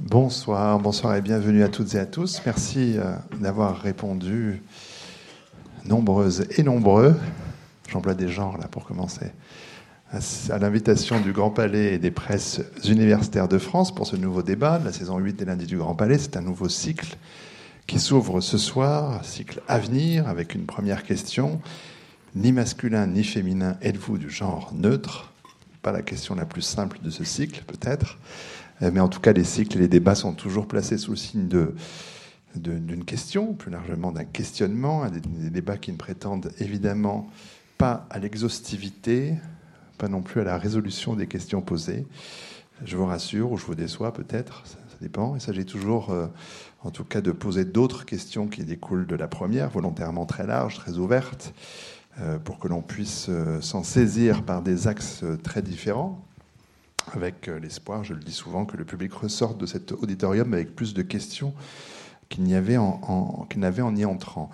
Bonsoir, bonsoir et bienvenue à toutes et à tous. Merci euh, d'avoir répondu nombreuses et nombreux. J'emploie des genres là pour commencer. À l'invitation du Grand Palais et des presses universitaires de France pour ce nouveau débat de la saison 8 des lundis du Grand Palais. C'est un nouveau cycle qui s'ouvre ce soir, cycle à venir, avec une première question. Ni masculin ni féminin êtes-vous du genre neutre? Pas la question la plus simple de ce cycle, peut-être. Euh, mais en tout cas, les cycles et les débats sont toujours placés sous le signe d'une question, plus largement d'un questionnement, des, des, débats qui ne prétendent évidemment pas à l'exhaustivité, pas non plus à la résolution des questions posées. Je vous rassure, ou je vous déçois peut-être, ça, dépend. Il s'agit toujours, euh, en tout cas, de poser d'autres questions qui découlent de la première, volontairement très large, très ouverte, euh, pour que l'on puisse s'en saisir par des axes très différents, avec euh, l'espoir, je le dis souvent, que le public ressorte de cet auditorium avec plus de questions qu'il n'y avait en, n'avait en y entrant.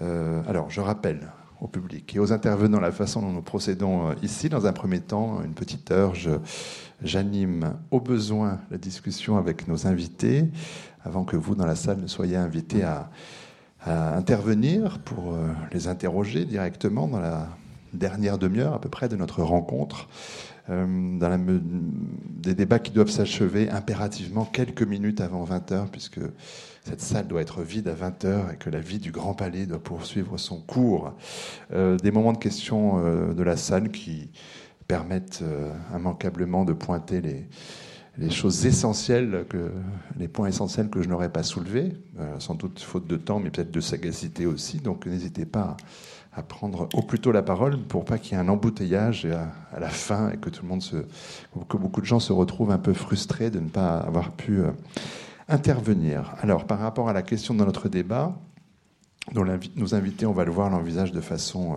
Euh, alors, je rappelle au public et aux intervenants la façon dont nous procédons euh, ici. Dans un premier temps, une petite heure, j'anime au besoin la discussion avec nos invités, avant que vous, dans la salle, ne soyez invités à intervenir pour les interroger directement dans la dernière demi-heure à peu près de notre rencontre. Euh, dans la, des débats qui doivent s'achever impérativement quelques minutes avant 20h, puisque cette salle doit être vide à 20h et que la vie du Grand Palais doit poursuivre son cours. Euh, des moments de questions euh, de la salle qui permettent immanquablement de pointer les, choses essentielles, les points essentiels que je n'aurais pas soulevés, sans doute faute de temps, mais peut-être de sagacité aussi. Donc n'hésitez pas à prendre au plus tôt la parole pour pas qu'il y ait un embouteillage à, la fin et que tout le monde se, que beaucoup de gens se retrouvent un peu frustrés de ne pas avoir pu euh, intervenir. Alors, par rapport à la question de notre débat, dont nos invités, on va le voir, l'envisage de façon,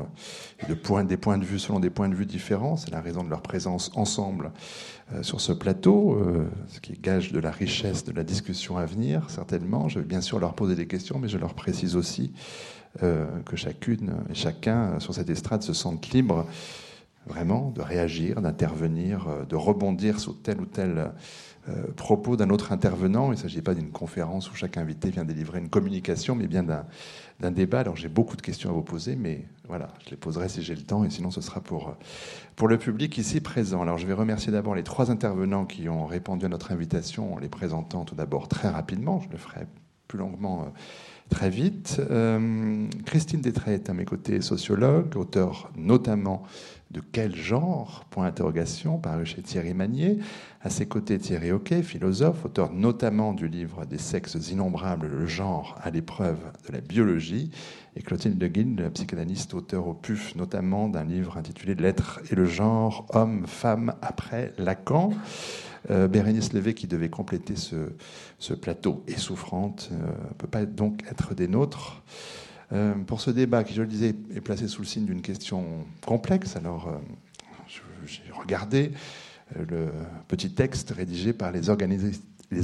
euh, de point, des points de vue selon des points de vue différents. C'est la raison de leur présence ensemble euh, sur ce plateau, ce qui gage de la richesse de la discussion à venir, certainement. Je vais bien sûr leur poser des questions, mais je leur précise aussi que chacune et chacun sur cette estrade se sente libre vraiment de réagir, d'intervenir, euh, de rebondir sur tel ou tel euh, propos d'un autre intervenant. Il ne s'agit pas d'une conférence où chaque invité vient délivrer une communication, mais bien d'un débat. Alors j'ai beaucoup de questions à vous poser, mais voilà, je les poserai si j'ai le temps, et sinon ce sera pour, pour le public ici présent. Alors je vais remercier d'abord les trois intervenants qui ont répondu à notre invitation en les présentant tout d'abord très rapidement. Je le ferai plus longuement très vite. Euh, Christine Détray est à mes côtés sociologue, auteur notamment de Quel genre? Point d'interrogation, paru chez Thierry Magnier. À ses côtés, Thierry Hockey, philosophe, auteur notamment du livre Des sexes innombrables, le genre à l'épreuve de la biologie. Et Clotilde de psychanalyste, auteur au PUF, notamment d'un livre intitulé L'être et le genre, homme, femme après Lacan. Euh, Bérénice Levé, qui devait compléter ce, plateau et souffrante, ne euh, peut pas donc être des nôtres. Euh, pour ce débat, qui, je le disais, est placé sous le signe d'une question complexe, alors j'ai regardé le petit texte rédigé par les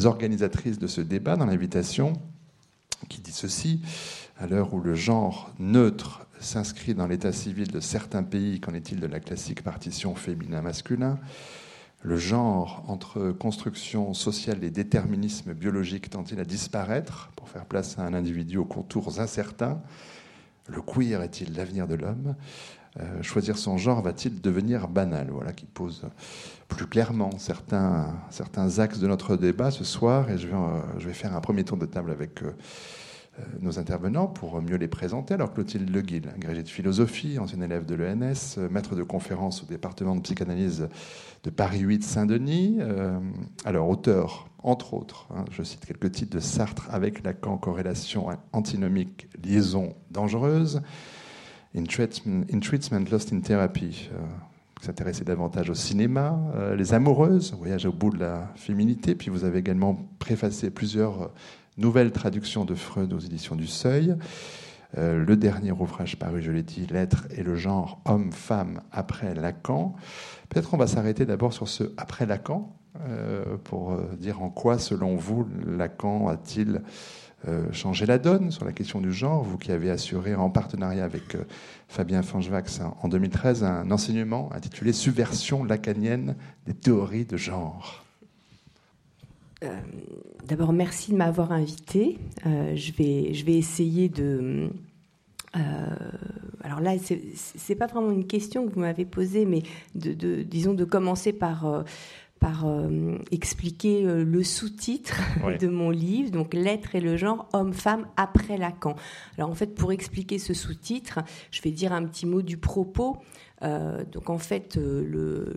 organisatrices de ce débat dans l'invitation, qui dit ceci à l'heure où le genre neutre s'inscrit dans l'état civil de certains pays, qu'en est-il de la classique partition féminin-masculin? Le genre entre construction sociale et déterminisme biologique tend-il à disparaître pour faire place à un individu aux contours incertains? Le queer est-il l'avenir de l'homme? Euh, Choisir son genre va-t-il devenir banal? Voilà qui pose plus clairement certains, certains axes de notre débat ce soir. Et je vais, faire un premier tour de table avec euh, nos intervenants pour mieux les présenter. Alors Clotilde Leguil, agrégée de philosophie, ancienne élève de l'ENS, euh, maître de conférence au département de psychanalyse de Paris 8 Saint-Denis. Euh, alors auteur, entre autres, hein, je cite quelques titres de Sartre avec Lacan, corrélation antinomique, liaison dangereuse. In Treatment, Lost in Therapy, qui s'intéressait davantage au cinéma, Les Amoureuses, Voyage au bout de la féminité, puis vous avez également préfacé plusieurs nouvelle traduction de Freud aux éditions du Seuil. Euh, le dernier ouvrage paru, je l'ai dit, L'être et le genre homme-femme après Lacan. Peut-être on va s'arrêter d'abord sur ce après Lacan, euh, pour euh, dire en quoi, selon vous, Lacan a-t-il changé la donne sur la question du genre, vous qui avez assuré en partenariat avec Fabien Fangevax en 2013 un enseignement intitulé Subversion lacanienne des théories de genre. D'abord, merci de m'avoir invité. je, vais, je vais essayer de. alors là, c'est pas vraiment une question que vous m'avez posée, mais de, disons de commencer par par euh, expliquer euh, le sous-titre de mon livre, donc L'être et le genre, homme-femme après Lacan. Alors en fait, pour expliquer ce sous-titre, je vais dire un petit mot du propos. Euh, donc en fait, le,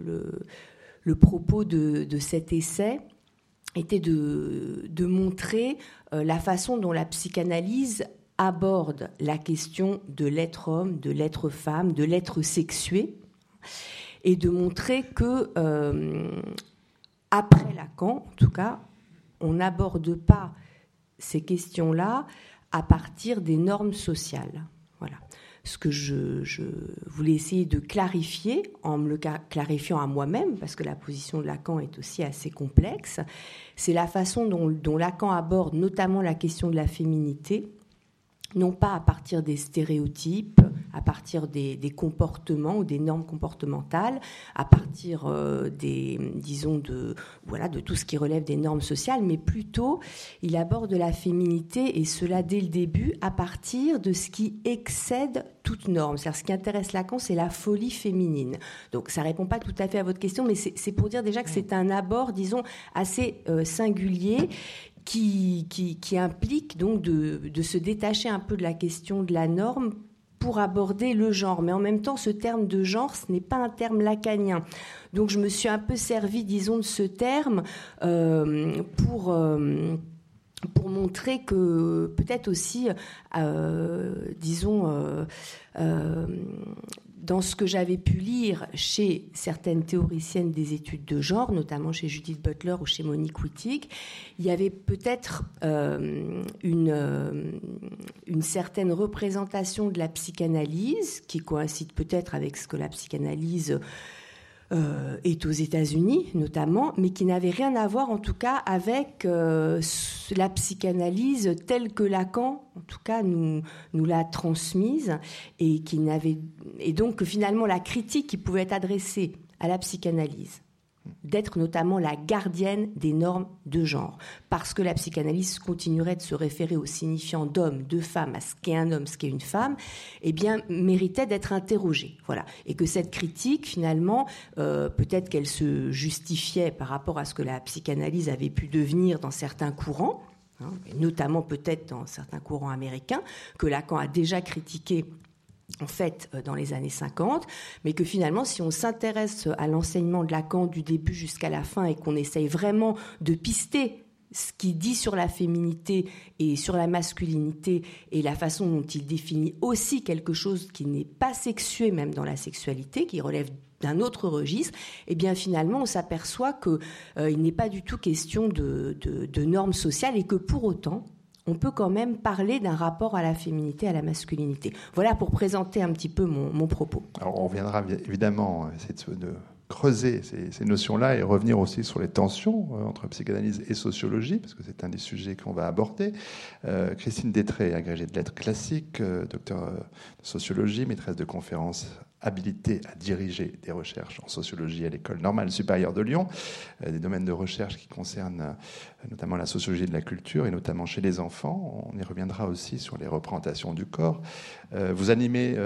le, propos de, de, cet essai était de, de montrer la façon dont la psychanalyse aborde la question de l'être homme, de l'être femme, de l'être sexué et de montrer que après Lacan, en tout cas, on n'aborde pas ces questions-là à partir des normes sociales. Voilà. Ce que je, voulais essayer de clarifier, en me le clarifiant à moi-même, parce que la position de Lacan est aussi assez complexe, c'est la façon dont Lacan aborde notamment la question de la féminité, non pas à partir des stéréotypes, à partir des, comportements ou des normes comportementales, à partir euh, des, disons, de, voilà, de tout ce qui relève des normes sociales, mais plutôt il aborde la féminité, et cela dès le début, à partir de ce qui excède toute norme. C'est-à-dire ce qui intéresse Lacan, c'est la folie féminine. Donc ça répond pas tout à fait à votre question, mais c'est pour dire déjà que c'est un abord, disons, assez euh, singulier qui, implique donc de, de, se détacher un peu de la question de la norme pour aborder le genre. Mais en même temps, ce terme de genre, ce n'est pas un terme lacanien. Donc je me suis un peu servi, disons, de ce terme euh, pour... Euh, pour montrer que peut-être aussi, euh, disons, dans ce que j'avais pu lire chez certaines théoriciennes des études de genre, notamment chez Judith Butler ou chez Monique Wittig, il y avait peut-être euh, euh, une certaine représentation de la psychanalyse qui coïncide peut-être avec ce que la psychanalyse euh, est aux États-Unis notamment, mais qui n'avait rien à voir en tout cas avec euh, la psychanalyse telle que Lacan, en tout cas, nous, nous l'a transmise, et qui n'avait et donc finalement la critique qui pouvait être adressée à la psychanalyse d'être notamment la gardienne des normes de genre, parce que la psychanalyse continuerait de se référer au signifiant d'homme, de femme, à ce qu'est un homme, ce qu'est une femme, eh bien, méritait d'être interrogée. Voilà. Et que cette critique, finalement, euh, peut-être qu'elle se justifiait par rapport à ce que la psychanalyse avait pu devenir dans certains courants, hein, notamment peut-être dans certains courants américains, que Lacan a déjà critiqué en fait euh, dans les années 50, mais que finalement, si on s'intéresse à l'enseignement de Lacan du début jusqu'à la fin et qu'on essaye vraiment de pister ce qu'il dit sur la féminité et sur la masculinité et la façon dont il définit aussi quelque chose qui n'est pas sexué même dans la sexualité, qui relève d'un autre registre, eh bien finalement on s'aperçoit qu'il euh, n'est pas du tout question de normes sociales et que pour autant on peut quand même parler d'un rapport à la féminité, à la masculinité. Voilà pour présenter un petit peu mon, propos. Alors on reviendra évidemment essayer de, creuser ces, notions-là et revenir aussi sur les tensions euh, entre psychanalyse et sociologie, parce que c'est un des sujets qu'on va aborder. Euh, Christine Détré, agrégée de lettres classiques, euh, docteur de sociologie, maîtresse de conférences habilité à diriger des recherches en sociologie à l'école normale supérieure de Lyon, euh, des domaines de recherche qui concernent euh, notamment la sociologie de la culture et notamment chez les enfants. On y reviendra aussi sur les représentations du corps. Euh, vous animez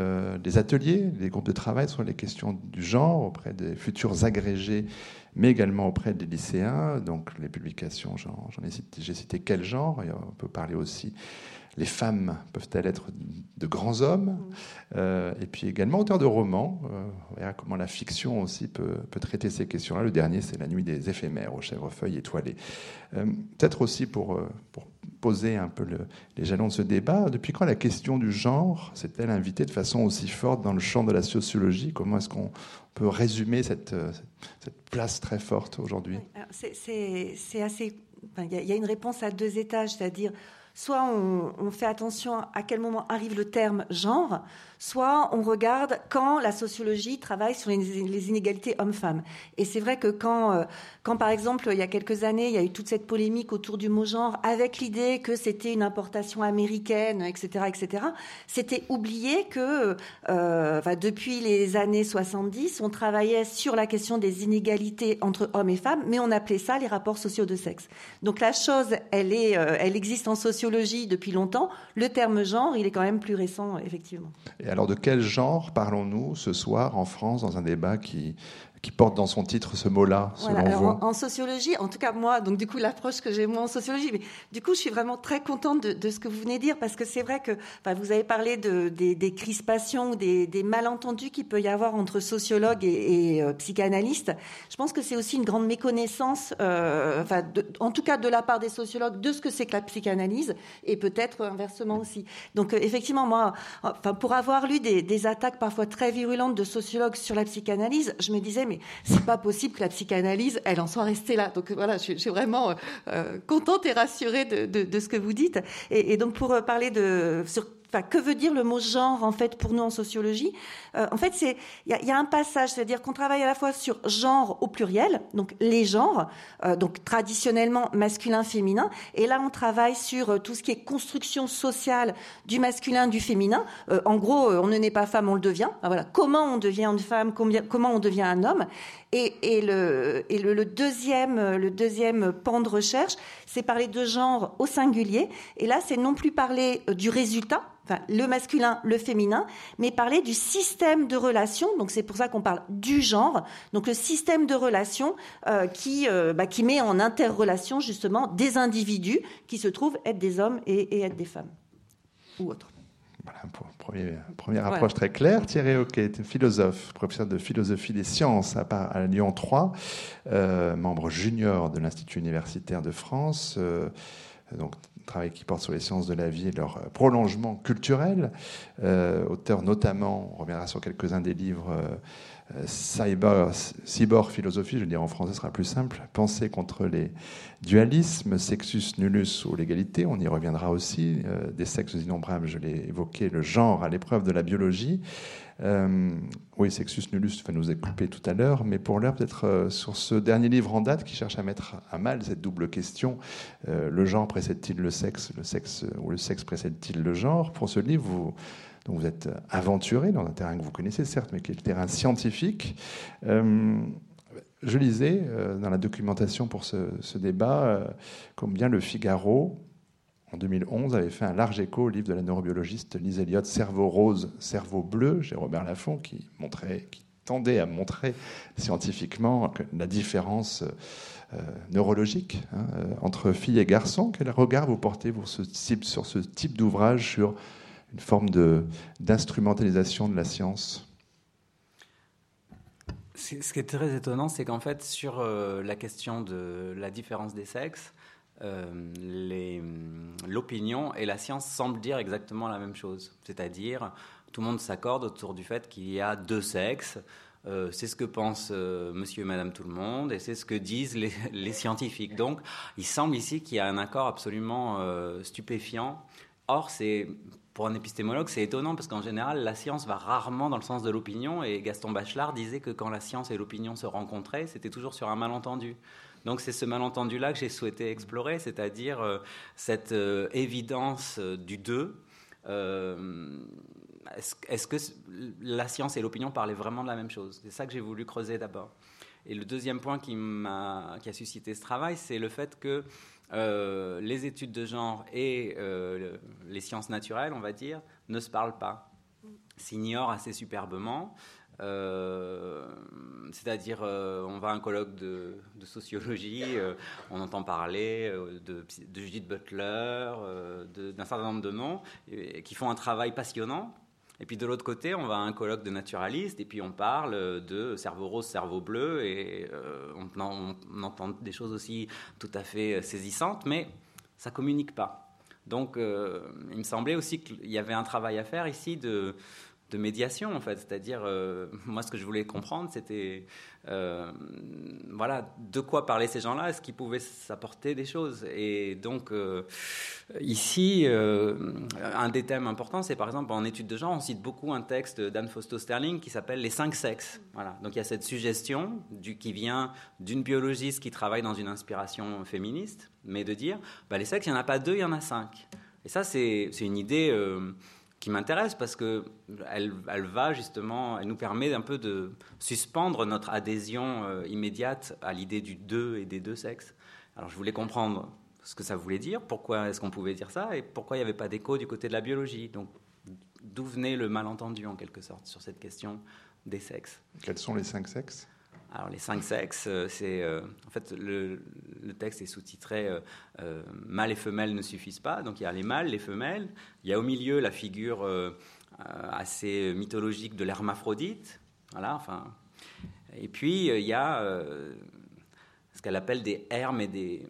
des ateliers, des groupes de travail sur les questions du genre auprès des futurs agrégés mais également auprès des lycéens. Donc les publications, j'en ai cité, j'ai cité quel genre, et on peut parler aussi les femmes peuvent-elles être de grands hommes mm. euh, Et puis également auteur de romans. Euh, on verra comment la fiction aussi peut, traiter ces questions-là. Le dernier, c'est La nuit des éphémères aux chèvrefeuilles étoilées. Euh, peut-être aussi pour, pour poser un peu les jalons de ce débat, depuis quand la question du genre s'est-elle invitée de façon aussi forte dans le champ de la sociologie? Comment est-ce qu'on peut résumer cette, cette place très forte aujourd'hui? C'est assez. Il y, a une réponse à deux étages, c'est-à-dire soit on, fait attention à quel moment arrive le terme genre, soit on regarde quand la sociologie travaille sur les, inégalités hommes-femmes. Et c'est vrai que quand, euh, quand, par exemple, il y a quelques années, il y a eu toute cette polémique autour du mot genre, avec l'idée que c'était une importation américaine, etc., etc., c'était oublié que euh, depuis les années 70, on travaillait sur la question des inégalités entre hommes et femmes, mais on appelait ça les rapports sociaux de sexe. Donc la chose, elle, est, euh, elle existe en sociologie depuis longtemps. Le terme genre, il est quand même plus récent, effectivement. Alors de quel genre parlons-nous ce soir en France dans un débat qui qui porte dans son titre ce mot-là, selon vous en, sociologie, en tout cas moi, donc du coup l'approche que j'ai moi en sociologie, mais du coup je suis vraiment très contente de, ce que vous venez de dire parce que c'est vrai que vous avez parlé de, des, crispations, des, des malentendus qu'il peut y avoir entre sociologues et, euh, psychanalystes. Je pense que c'est aussi une grande méconnaissance, euh, enfin, en tout cas de la part des sociologues, de ce que c'est que la psychanalyse et peut-être inversement aussi. Donc euh, effectivement, moi, enfin, pour avoir lu des, des attaques parfois très virulentes de sociologues sur la psychanalyse, je me disais mais c'est pas possible que la psychanalyse, elle en soit restée là. Donc voilà, je, suis vraiment euh, euh, contente et rassurée de, ce que vous dites. Et, donc pour euh, parler de que veut dire le mot genre en fait pour nous en sociologie? Euh, En fait, c'est il y, a un passage, c'est-à-dire qu'on travaille à la fois sur genre au pluriel, donc les genres, euh, donc traditionnellement masculin-féminin, et là on travaille sur euh, tout ce qui est construction sociale du masculin, du féminin. en gros, on ne naît pas femme, on le devient. voilà, comment on devient une femme, comment on devient un homme? Et le, deuxième, le deuxième pan de recherche, c'est parler de genre au singulier. Et là, c'est non plus parler du résultat, enfin, le masculin, le féminin, mais parler du système de relations. Donc c'est pour ça qu'on parle du genre. Donc le système de relations euh, qui, euh, bah, qui met en interrelation justement des individus qui se trouvent être des hommes et, être des femmes ou autres. Voilà, pour, première approche très claire. Thierry Hockey philosophe, professeur de philosophie des sciences à, à Lyon 3, euh, membre junior de l'Institut universitaire de France. donc travail qui porte sur les sciences de la vie et leur euh, prolongement culturel. Euh, auteur notamment, on reviendra sur quelques-uns des livres, euh, cyber, cyber philosophie, je veux dire en français ce sera plus simple, Penser contre les dualismes, Sexus nullus ou l'égalité, on y reviendra aussi, des sexes innombrables, je l'ai évoqué, le genre à l'épreuve de la biologie. Euh, oui, Sexus Nullus va nous écouper tout à l'heure, mais pour l'heure, peut-être euh, sur ce dernier livre en date qui cherche à mettre à mal cette double question euh, le genre précède-t-il le sexe, le sexe ou le sexe précède-t-il le genre? Pour ce livre, vous, donc vous êtes aventuré dans un terrain que vous connaissez certes, mais qui est le terrain scientifique. je lisais dans la documentation pour ce débat combien le Figaro en 2011, avait fait un large écho au livre de la neurobiologiste Lise Elliott, Cerveau rose, cerveau bleu, chez Robert Laffont, qui, montrait, tendait à montrer scientifiquement la différence euh, neurologique hein, euh, entre filles et garçons. Quel regard vous portez sur ce type d'ouvrage, sur une forme d'instrumentalisation de, la science? Ce qui est très étonnant, c'est qu'en fait, sur euh, la question de la différence des sexes, euh, l'opinion et la science semblent dire exactement la même chose. C'est-à-dire, tout le monde s'accorde autour du fait qu'il y a deux sexes. Euh, c'est ce que pense euh, monsieur et madame tout le monde et c'est ce que disent les, les, scientifiques. Donc, il semble ici qu'il y a un accord absolument stupéfiant. Or, c'est pour un épistémologue, c'est étonnant parce qu'en général, la science va rarement dans le sens de l'opinion et Gaston Bachelard disait que quand la science et l'opinion se rencontraient, c'était toujours sur un malentendu. Donc c'est ce malentendu-là que j'ai souhaité explorer, c'est-à-dire euh, cette euh, évidence euh, du deux. Est-ce que la science et l'opinion parlaient vraiment de la même chose? C'est ça que j'ai voulu creuser d'abord. Et le deuxième point qui, a, qui a suscité ce travail, c'est le fait que les études de genre et les sciences naturelles, on va dire, ne se parlent pas, s'ignorent assez superbement. Euh, c'est-à-dire, euh, on va à un colloque de, sociologie, euh, on entend parler de, Judith Butler, d'un certain nombre de noms qui font un travail passionnant. Et puis de l'autre côté, on va à un colloque de naturalistes et puis on parle de cerveau rose, cerveau bleu et on, on, entend des choses aussi tout à fait saisissantes, mais ça communique pas. Donc, il me semblait aussi qu'il y avait un travail à faire ici de de médiation en fait. C'est-à-dire, euh, moi ce que je voulais comprendre, c'était euh, voilà de quoi parlaient ces gens-là, est-ce qu'ils pouvaient s'apporter des choses? Et donc euh, ici, un des thèmes importants, c'est par exemple en études de genre, on cite beaucoup un texte d'Anne Fausto Sterling qui s'appelle Les cinq sexes. Voilà. Donc il y a cette suggestion du, qui vient d'une biologiste qui travaille dans une inspiration féministe, mais de dire bah, les sexes, il n'y en a pas deux, il y en a cinq. Et ça, c'est une idée qui m'intéresse parce que elle, elle, va justement, elle nous permet un peu de suspendre notre adhésion euh, immédiate à l'idée du deux et des deux sexes. Alors je voulais comprendre ce que ça voulait dire, pourquoi est-ce qu'on pouvait dire ça et pourquoi il n'y avait pas d'écho du côté de la biologie. Donc d'où venait le malentendu en quelque sorte sur cette question des sexes? Quels sont les cinq sexes? Alors les cinq sexes, euh, c'est euh, en fait le, texte est sous-titré euh, mâles et femelles ne suffisent pas. Donc il y a les mâles, les femelles. Il y a au milieu la figure assez mythologique de l'hermaphrodite. Voilà. Enfin, et puis il y a ce qu'elle appelle des hermes et des,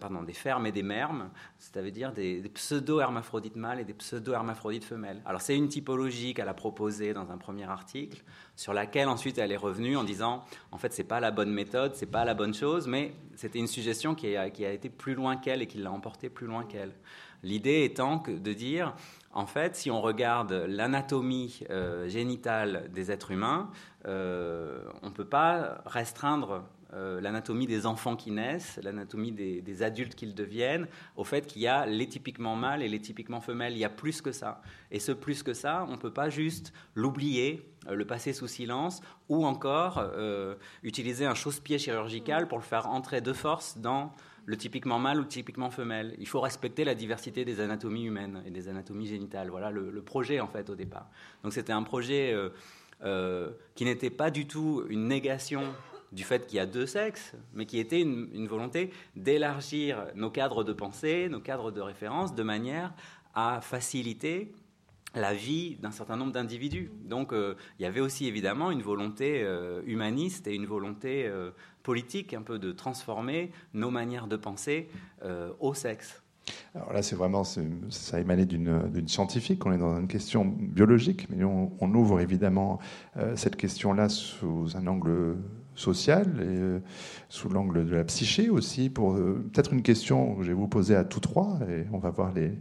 pardon, des fermes et des mermes, c'est-à-dire des, pseudo-hermaphrodites mâles et des pseudo-hermaphrodites femelles. Alors c'est une typologie qu'elle a proposée dans un premier article, sur laquelle ensuite elle est revenue en disant, en fait c'est pas la bonne méthode, c'est pas la bonne chose, mais c'était une suggestion qui a, été plus loin qu'elle et qui l'a emporté plus loin qu'elle. L'idée étant que de dire, en fait, si on regarde l'anatomie euh, génitale des êtres humains, euh, on ne peut pas restreindre euh, l'anatomie des enfants qui naissent, l'anatomie des, adultes qu'ils deviennent, au fait qu'il y a les typiquement mâles et les typiquement femelles. Il y a plus que ça. Et ce plus que ça, on ne peut pas juste l'oublier, euh, le passer sous silence, ou encore euh, utiliser un chausse-pied chirurgical pour le faire entrer de force dans le typiquement mâle ou typiquement femelle. Il faut respecter la diversité des anatomies humaines et des anatomies génitales. Voilà le, projet en fait au départ. Donc c'était un projet qui n'était pas du tout une négation du fait qu'il y a deux sexes, mais qui était une, volonté d'élargir nos cadres de pensée, nos cadres de référence, de manière à faciliter la vie d'un certain nombre d'individus. Donc euh, il y avait aussi évidemment une volonté euh, humaniste et une volonté euh, politique un peu de transformer nos manières de penser au sexe. Alors là, c'est vraiment, ça émanait d'une scientifique, on est dans une question biologique, mais on, on ouvre évidemment cette question-là sous un angle social et euh, sous l'angle de la psyché aussi. Pour euh, peut-être une question que je vais vous poser à tous trois et on va voir les,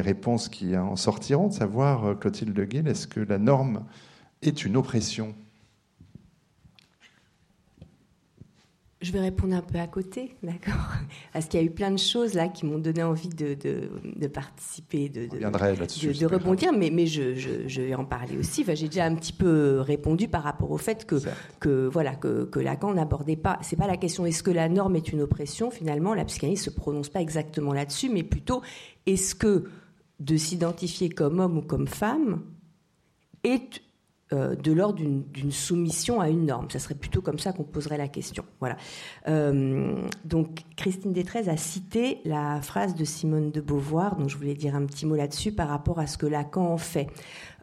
réponses qui en sortiront. De savoir, euh, Clotilde Guil, est-ce que la norme est une oppression? Je vais répondre un peu à côté, d'accord? Parce qu'il y a eu plein de choses là qui m'ont donné envie de, de, participer, de, de, de rebondir, mais, mais je, je, vais en parler aussi. Enfin, J'ai déjà un petit peu répondu par rapport au fait que, que, voilà, que, que Lacan n'abordait pas. C'est pas la question est-ce que la norme est une oppression? Finalement, la psychanalyse se prononce pas exactement là-dessus, mais plutôt est-ce que de s'identifier comme homme ou comme femme est euh, de l'ordre d'une soumission à une norme. Ça serait plutôt comme ça qu'on poserait la question. Voilà. Euh, donc Christine Détrez a cité la phrase de Simone de Beauvoir, dont je voulais dire un petit mot là-dessus par rapport à ce que Lacan en fait.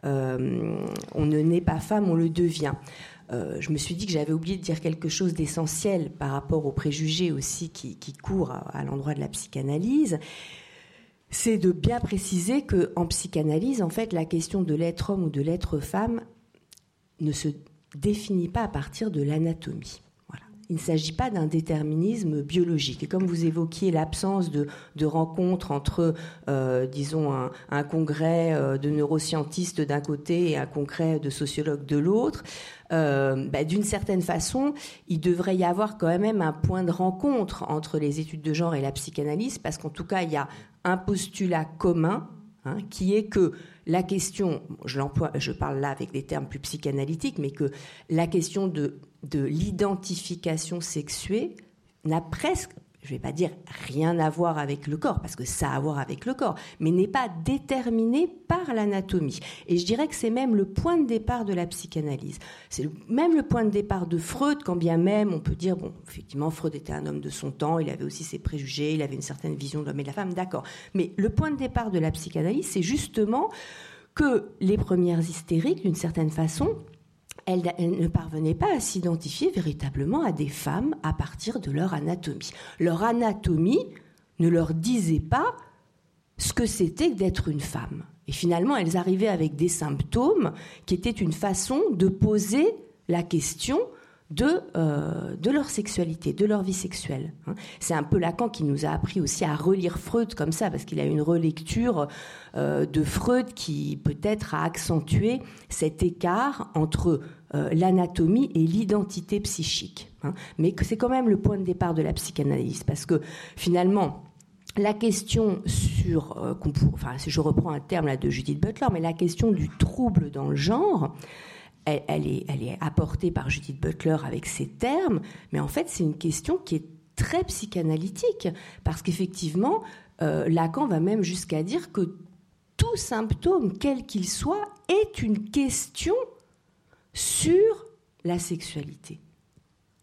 Euh, on ne naît pas femme, on le devient. je me suis dit que j'avais oublié de dire quelque chose d'essentiel par rapport aux préjugés aussi qui, courent à, l'endroit de la psychanalyse c'est de bien préciser que en psychanalyse, en fait, la question de l'être homme ou de l'être femme ne se définit pas à partir de l'anatomie. Il ne s'agit pas d'un déterminisme biologique. Et comme vous évoquiez l'absence de, rencontres entre, euh, disons, un, congrès euh, de neuroscientistes d'un côté et un congrès de sociologues de l'autre, euh, bah, d'une certaine façon, il devrait y avoir quand même un point de rencontre entre les études de genre et la psychanalyse, parce qu'en tout cas, il y a un postulat commun Hein, qui est que la question, je, je parle là avec des termes plus psychanalytiques, mais que la question de, de l'identification sexuée n'a presque je ne vais pas dire rien à voir avec le corps, parce que ça a à voir avec le corps, mais n'est pas déterminé par l'anatomie. Et je dirais que c'est même le point de départ de la psychanalyse. C'est même le point de départ de Freud, quand bien même on peut dire, bon, effectivement, Freud était un homme de son temps, il avait aussi ses préjugés, il avait une certaine vision de l'homme et de la femme, d'accord. Mais le point de départ de la psychanalyse, c'est justement que les premières hystériques, d'une certaine façon, elle, ne parvenait pas à s'identifier véritablement à des femmes à partir de leur anatomie. Leur anatomie ne leur disait pas ce que c'était d'être une femme. Et finalement, elles arrivaient avec des symptômes qui étaient une façon de poser la question de, euh, de leur sexualité, de leur vie sexuelle. Hein. C'est un peu Lacan qui nous a appris aussi à relire Freud comme ça, parce qu'il a une relecture euh, de Freud qui peut-être a accentué cet écart entre euh, l'anatomie et l'identité psychique. Hein. Mais c'est quand même le point de départ de la psychanalyse, parce que finalement, la question sur, enfin, je reprends un terme là de Judith Butler, mais la question du trouble dans le genre, elle, est, apportée par Judith Butler avec ces termes, mais en fait, c'est une question qui est très psychanalytique, parce qu'effectivement, euh, Lacan va même jusqu'à dire que tout symptôme, quel qu'il soit, est une question sur la sexualité,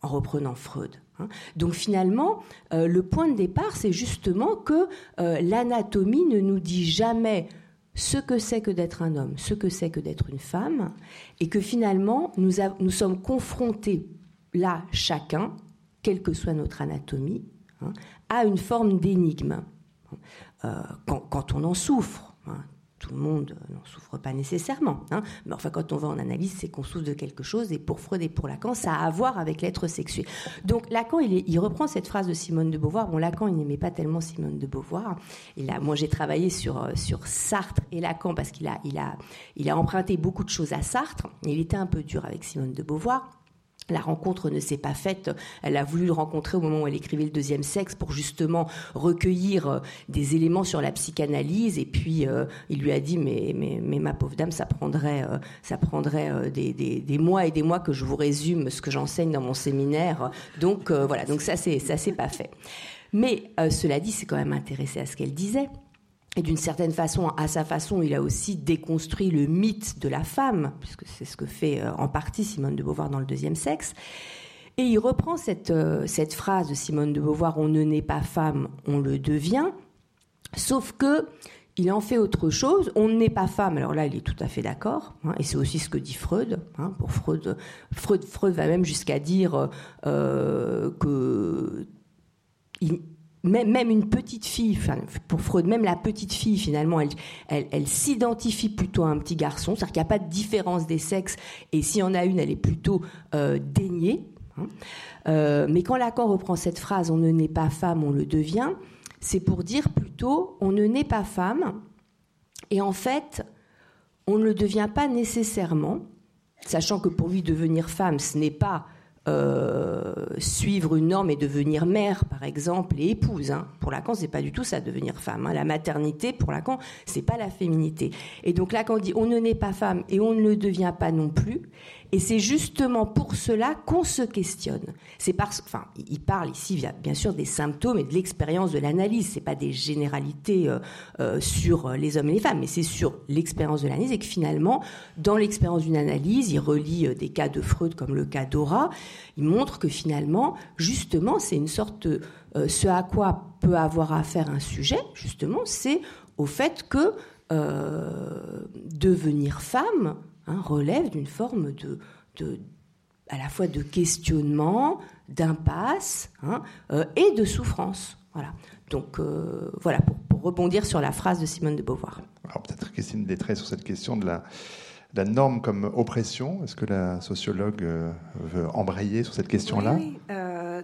en reprenant Freud. Hein. Donc finalement, euh, le point de départ, c'est justement que euh, l'anatomie ne nous dit jamais ce que c'est que d'être un homme, ce que c'est que d'être une femme, et que finalement, nous, sommes confrontés, là, chacun, quelle que soit notre anatomie, hein, à une forme d'énigme. Euh, quand, on en souffre, tout le monde n'en souffre pas nécessairement. Hein. Mais enfin, quand on va en analyse, c'est qu'on souffre de quelque chose. Et pour Freud et pour Lacan, ça a à voir avec l'être sexué. Donc Lacan, il, reprend cette phrase de Simone de Beauvoir. Bon, Lacan, il n'aimait pas tellement Simone de Beauvoir. Et là, moi, j'ai travaillé sur, euh, sur Sartre et Lacan parce qu'il a, il a, il a emprunté beaucoup de choses à Sartre. Il était un peu dur avec Simone de Beauvoir. La rencontre ne s'est pas faite. Elle a voulu le rencontrer au moment où elle écrivait le deuxième sexe pour justement recueillir euh, des éléments sur la psychanalyse. Et puis euh, il lui a dit mais, mais, ma pauvre dame, ça prendrait, euh, ça prendrait des, des, mois et des mois que je vous résume ce que j'enseigne dans mon séminaire. Donc voilà, donc ça c'est ça s'est pas fait. Mais cela dit, c'est quand même intéressé à ce qu'elle disait. Et d'une certaine façon, à sa façon, il a aussi déconstruit le mythe de la femme, puisque c'est ce que fait euh, en partie Simone de Beauvoir dans le deuxième sexe. Et il reprend cette, euh, cette phrase de Simone de Beauvoir On ne naît pas femme, on le devient. Sauf que il en fait autre chose. On n'est pas femme. Alors là, il est tout à fait d'accord. Hein, et c'est aussi ce que dit Freud. Hein. pour Freud, Freud, Freud va même jusqu'à dire euh, que même, une petite fille, pour Freud, même la petite fille, finalement, elle, elle, s'identifie plutôt à un petit garçon, c'est-à-dire qu'il n'y a pas de différence des sexes, et s'il y en a une, elle est plutôt euh, déniée. Hein. Euh, mais quand Lacan reprend cette phrase, on ne naît pas femme, on le devient, c'est pour dire plutôt, on ne naît pas femme, et en fait, on ne le devient pas nécessairement, sachant que pour lui, devenir femme, ce n'est pas euh, suivre une norme et devenir mère, par exemple, et épouse. Hein. Pour Lacan, c'est pas du tout ça, devenir femme. Hein. La maternité, pour Lacan, c'est pas la féminité. Et donc Lacan dit, on ne naît pas femme et on ne le devient pas non plus. Et c'est justement pour cela qu'on se questionne. C'est parce, enfin, il parle ici, bien sûr, des symptômes et de l'expérience de l'analyse. C'est pas des généralités euh, euh, sur les hommes et les femmes, mais c'est sur l'expérience de l'analyse et que finalement, dans l'expérience d'une analyse, il relie euh, des cas de Freud comme le cas d'Aura. Il montre que finalement, justement, c'est une sorte, ce à quoi peut avoir affaire un sujet, justement, c'est au fait que devenir femme Hein, relève d'une forme de, à la fois de questionnement, d'impasse hein, euh, et de souffrance. Voilà. Donc euh, voilà, pour, rebondir sur la phrase de Simone de Beauvoir. Alors peut-être Christine Détrait sur cette question de la, la norme comme oppression. Est-ce que la sociologue euh, veut embrayer sur cette question-là? oui,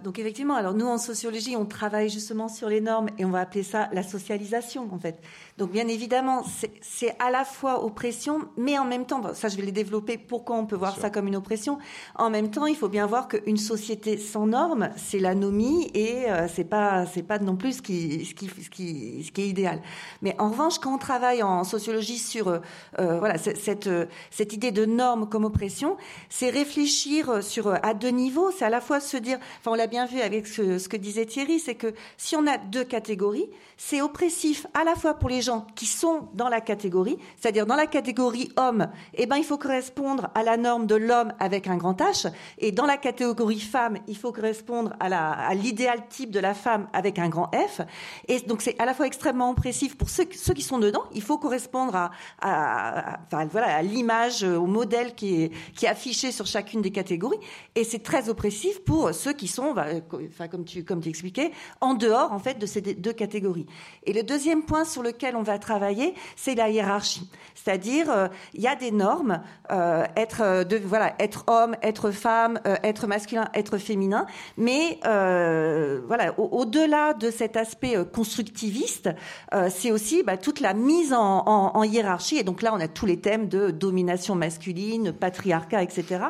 donc effectivement, alors nous en sociologie, on travaille justement sur les normes et on va appeler ça la socialisation en fait. Donc bien évidemment, c'est à la fois oppression, mais en même temps, ça je vais les développer, pourquoi on peut voir ça comme une oppression? En même temps, il faut bien voir qu'une société sans normes, c'est l'anomie et euh, c'est pas c'est pas non plus ce qui, ce, qui, ce, qui, ce qui est idéal. Mais en revanche, quand on travaille en sociologie sur euh, euh voilà cette, cette idée de normes comme oppression, c'est réfléchir sur à deux niveaux. C'est à la fois se dire, enfin on l'a bien vu avec ce, ce que disait Thierry, c'est que si on a deux catégories, c'est oppressif à la fois pour les gens qui sont dans la catégorie, c'est-à-dire dans la catégorie homme, eh ben il faut correspondre à la norme de l'homme avec un grand H, et dans la catégorie femme, il faut correspondre à l'idéal type de la femme avec un grand F. Et donc c'est à la fois extrêmement oppressif pour ceux, qui sont dedans, il faut correspondre à, à, enfin, voilà, à l'image, au modèle qui est, qui est affiché sur chacune des catégories, et c'est très oppressif pour ceux qui sont bah, enfin, comme tu, comme expliquais, en dehors, en fait, de ces deux catégories. Et le deuxième point sur lequel on va travailler, c'est la hiérarchie. C'est-à-dire, euh, il y a des normes, euh, être, de, voilà, être homme, être femme, être masculin, être féminin, mais voilà, au-delà de cet aspect constructiviste, c'est aussi bah, toute la mise en hiérarchie. Et donc là, on a tous les thèmes de domination masculine, patriarcat, etc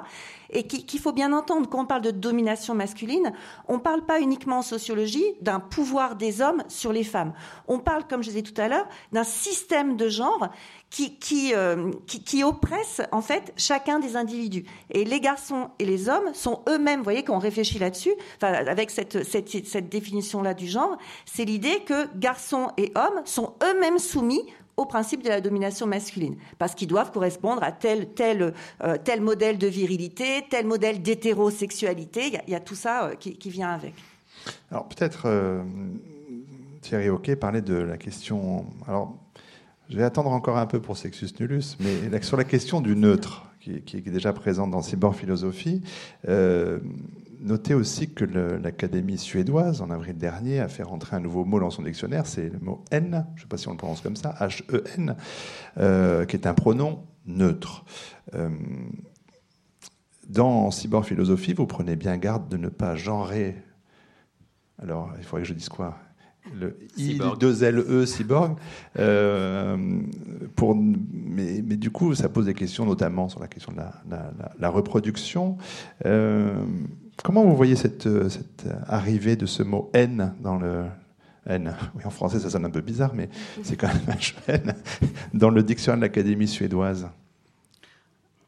et qu'il faut bien entendre. Quand on parle de domination masculine, on ne parle pas uniquement en sociologie d'un pouvoir des hommes sur les femmes. On parle, comme je disais tout à l'heure, d'un système de genre qui, qui, euh, qui, qui, oppresse en fait chacun des individus. Et les garçons et les hommes sont eux-mêmes, vous voyez, quand on réfléchit là-dessus, enfin, avec cette, cette, cette définition-là du genre, c'est l'idée que garçons et hommes sont eux-mêmes soumis au principe de la domination masculine, parce qu'ils doivent correspondre à tel, tel, euh, tel modèle de virilité, tel modèle d'hétérosexualité. Il y, a tout ça euh, qui, vient avec. Alors peut-être, euh, Thierry Hockey parlait de la question... Alors, je vais attendre encore un peu pour Sexus Nullus, mais sur la question du neutre, qui, est déjà présente dans Cyborg Philosophie, Notez aussi que l'Académie suédoise, en avril dernier, a fait rentrer un nouveau mot dans son dictionnaire, c'est le mot N, je ne sais pas si on le prononce comme ça, H-E-N, euh, qui est un pronom neutre. Euh, dans Cyborg Philosophie, vous prenez bien garde de ne pas genrer. Alors, il faudrait que je dise quoi? Le I2LE cyborg. Euh, pour, mais, mais, du coup, ça pose des questions, notamment sur la question de la, la, la reproduction. Euh, Comment vous voyez cette, euh, cette, arrivée de ce mot haine dans le N Oui, en français, ça sonne un peu bizarre, mais c'est quand même dans le dictionnaire de l'Académie suédoise.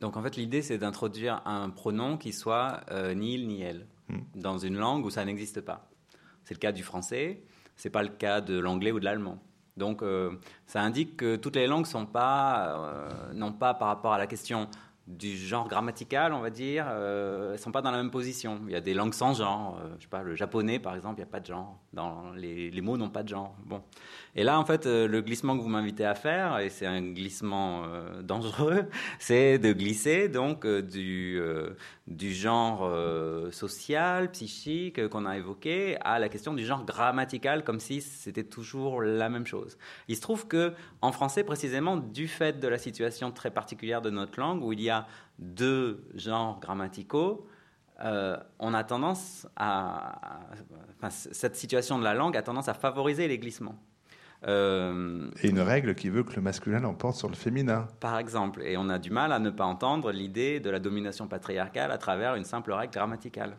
Donc en fait, l'idée, c'est d'introduire un pronom qui soit euh, ni il ni elle hmm. dans une langue où ça n'existe pas. C'est le cas du français, c'est pas le cas de l'anglais ou de l'allemand. Donc euh, ça indique que toutes les langues sont pas, non pas par rapport à la question du genre grammatical, on va dire, euh, elles sont pas dans la même position. Il y a des langues sans genre. Euh, je sais pas, le japonais, par exemple, il n'y a pas de genre. Dans les, les mots n'ont pas de genre. Bon. Et là, en fait, euh, le glissement que vous m'invitez à faire, et c'est un glissement euh, dangereux, c'est de glisser donc du, du genre social, psychique qu'on a évoqué, à la question du genre grammatical, comme si c'était toujours la même chose. Il se trouve que en français, précisément, du fait de la situation très particulière de notre langue, où il y a deux genres grammaticaux, euh, on a tendance à, cette situation de la langue a tendance à favoriser les glissements. Euh, et une règle qui veut que le masculin l'emporte sur le féminin. Par exemple, et on a du mal à ne pas entendre l'idée de la domination patriarcale à travers une simple règle grammaticale.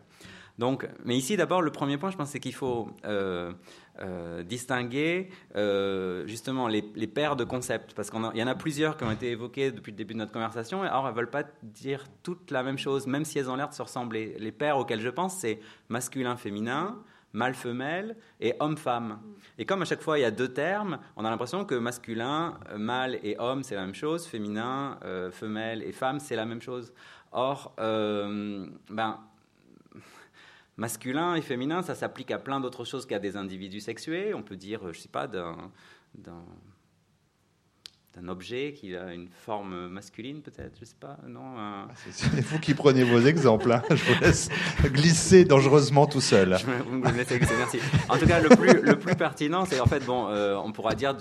Donc, mais ici, d'abord, le premier point, je pense, c'est qu'il faut euh, euh, distinguer euh, justement les, paires de concepts, parce qu'il y en a plusieurs qui ont été évoqués depuis le début de notre conversation, et alors elles ne veulent pas dire toutes la même chose, même si elles ont l'air de se ressembler. Les paires auxquelles je pense, c'est masculin-féminin, mâle-femelle et homme-femme. Et comme à chaque fois il y a deux termes, on a l'impression que masculin, mâle et homme, c'est la même chose, féminin, femelle et femme, c'est la même chose. Or, ben, masculin et féminin, ça s'applique à plein d'autres choses qu'à des individus sexués. On peut dire, je sais pas, d'un d'un objet qui a une forme masculine, peut-être, je sais pas, non ah, C'est vous qui prenez vos exemples, hein. je vous laisse glisser dangereusement tout seul. vous me glisser, merci. En tout cas, le plus, le plus pertinent, c'est en fait, bon, euh, on pourra dire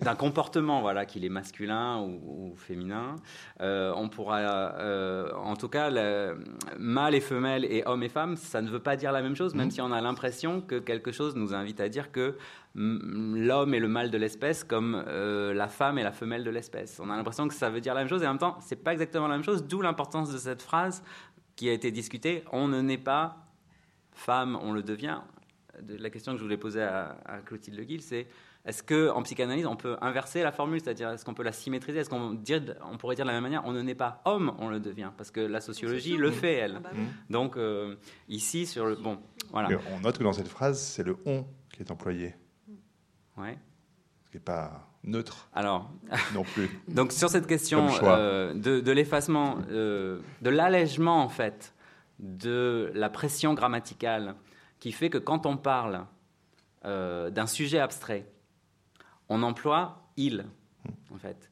d'un comportement, voilà, qu'il est masculin ou, féminin. Euh, on pourra, euh, en tout cas, le, mâle et femelle et homme et femme, ça ne veut pas dire la même chose, même mmh. si on a l'impression que quelque chose nous invite à dire que l'homme est le mâle de l'espèce comme euh, la femme est la femelle de l'espèce. On a l'impression que ça veut dire la même chose et en même temps, c'est pas exactement la même chose, d'où l'importance de cette phrase qui a été discutée on ne naît pas femme, on le devient. La question que je voulais poser à, Clotilde Le Guil, c'est est-ce qu'en psychanalyse, on peut inverser la formule, c'est-à-dire est-ce qu'on peut la symétriser Est-ce qu'on on pourrait dire de la même manière on ne naît pas homme, on le devient Parce que la sociologie le fait, elle. Ah bah Donc, euh, ici, sur le. Bon, voilà. on note que dans cette phrase, c'est le on qui est employé. Ouais. Ce qui n'est pas neutre. Alors, non plus. Donc sur cette question euh, de, l'effacement, euh, de l'allègement en fait de la pression grammaticale, qui fait que quand on parle euh, d'un sujet abstrait, on emploie il en fait.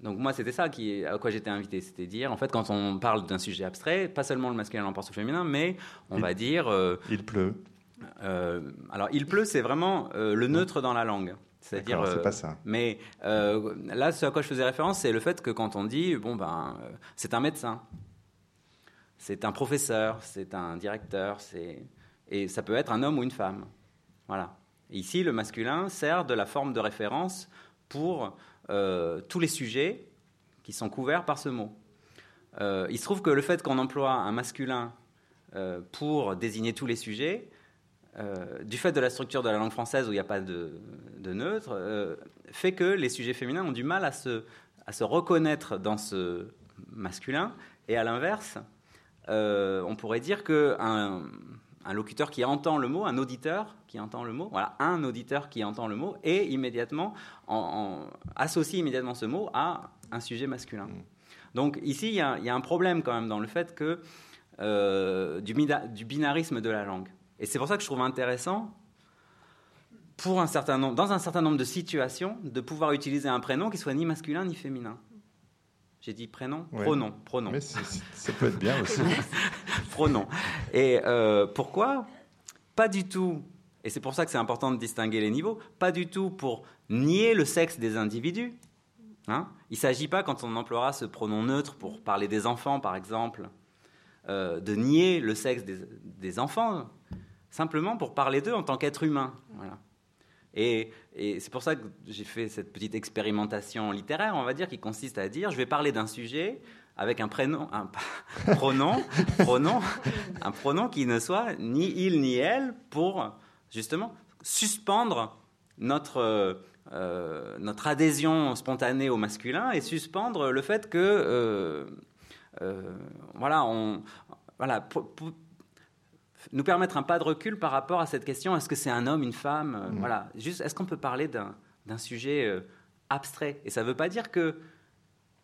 Donc moi, c'était ça qui, à quoi j'étais invité, c'était dire, en fait, quand on parle d'un sujet abstrait, pas seulement le masculin l'emporte au féminin, mais on va dire... Euh, il pleut. Euh, alors, il pleut, c'est vraiment euh, le neutre dans la langue. C'est-à-dire, c'est pas ça. Mais là, ce à quoi je faisais référence, c'est le fait que quand on dit, bon ben, c'est un médecin, c'est un professeur, c'est un directeur, c'est et ça peut être un homme ou une femme. Voilà. ici, le masculin sert de la forme de référence pour euh, tous les sujets qui sont couverts par ce mot. Euh, il se trouve que le fait qu'on emploie un masculin euh, pour désigner tous les sujets, du fait de la structure de la langue française où il n'y a pas de, neutre, fait que les sujets féminins ont du mal à se, à se reconnaître dans ce masculin. Et à l'inverse, on pourrait dire qu'un un locuteur qui entend le mot, un auditeur qui entend le mot, voilà, un auditeur qui entend le mot et immédiatement en, associe immédiatement ce mot à un sujet masculin. Mm. Donc ici, il y, a, un problème quand même dans le fait que euh, du, du, binarisme de la langue. Et c'est pour ça que je trouve intéressant, pour un certain nombre, dans un certain nombre de situations, de pouvoir utiliser un prénom qui soit ni masculin ni féminin. J'ai dit prénom Pronom. Pronom. Mais ça peut être bien aussi. pronom. Et euh, pourquoi? Pas du tout, et c'est pour ça que c'est important de distinguer les niveaux, pas du tout pour nier le sexe des individus. Hein Il ne s'agit pas, quand on emploiera ce pronom neutre pour parler des enfants, par exemple, euh, de nier le sexe des, des enfants, simplement pour parler d'eux en tant qu'être humain. Voilà. Et, c'est pour ça que j'ai fait cette petite expérimentation littéraire, on va dire, qui consiste à dire, je vais parler d'un sujet avec un prénom, un pronom, pronom, un pronom qui ne soit ni il ni elle pour justement suspendre notre euh, notre adhésion spontanée au masculin et suspendre le fait que euh, euh, voilà on voilà nous permettre un pas de recul par rapport à cette question est-ce que c'est un homme, une femme euh, mm. Voilà, juste est-ce qu'on peut parler d'un sujet euh, abstrait? Et ça ne veut pas dire que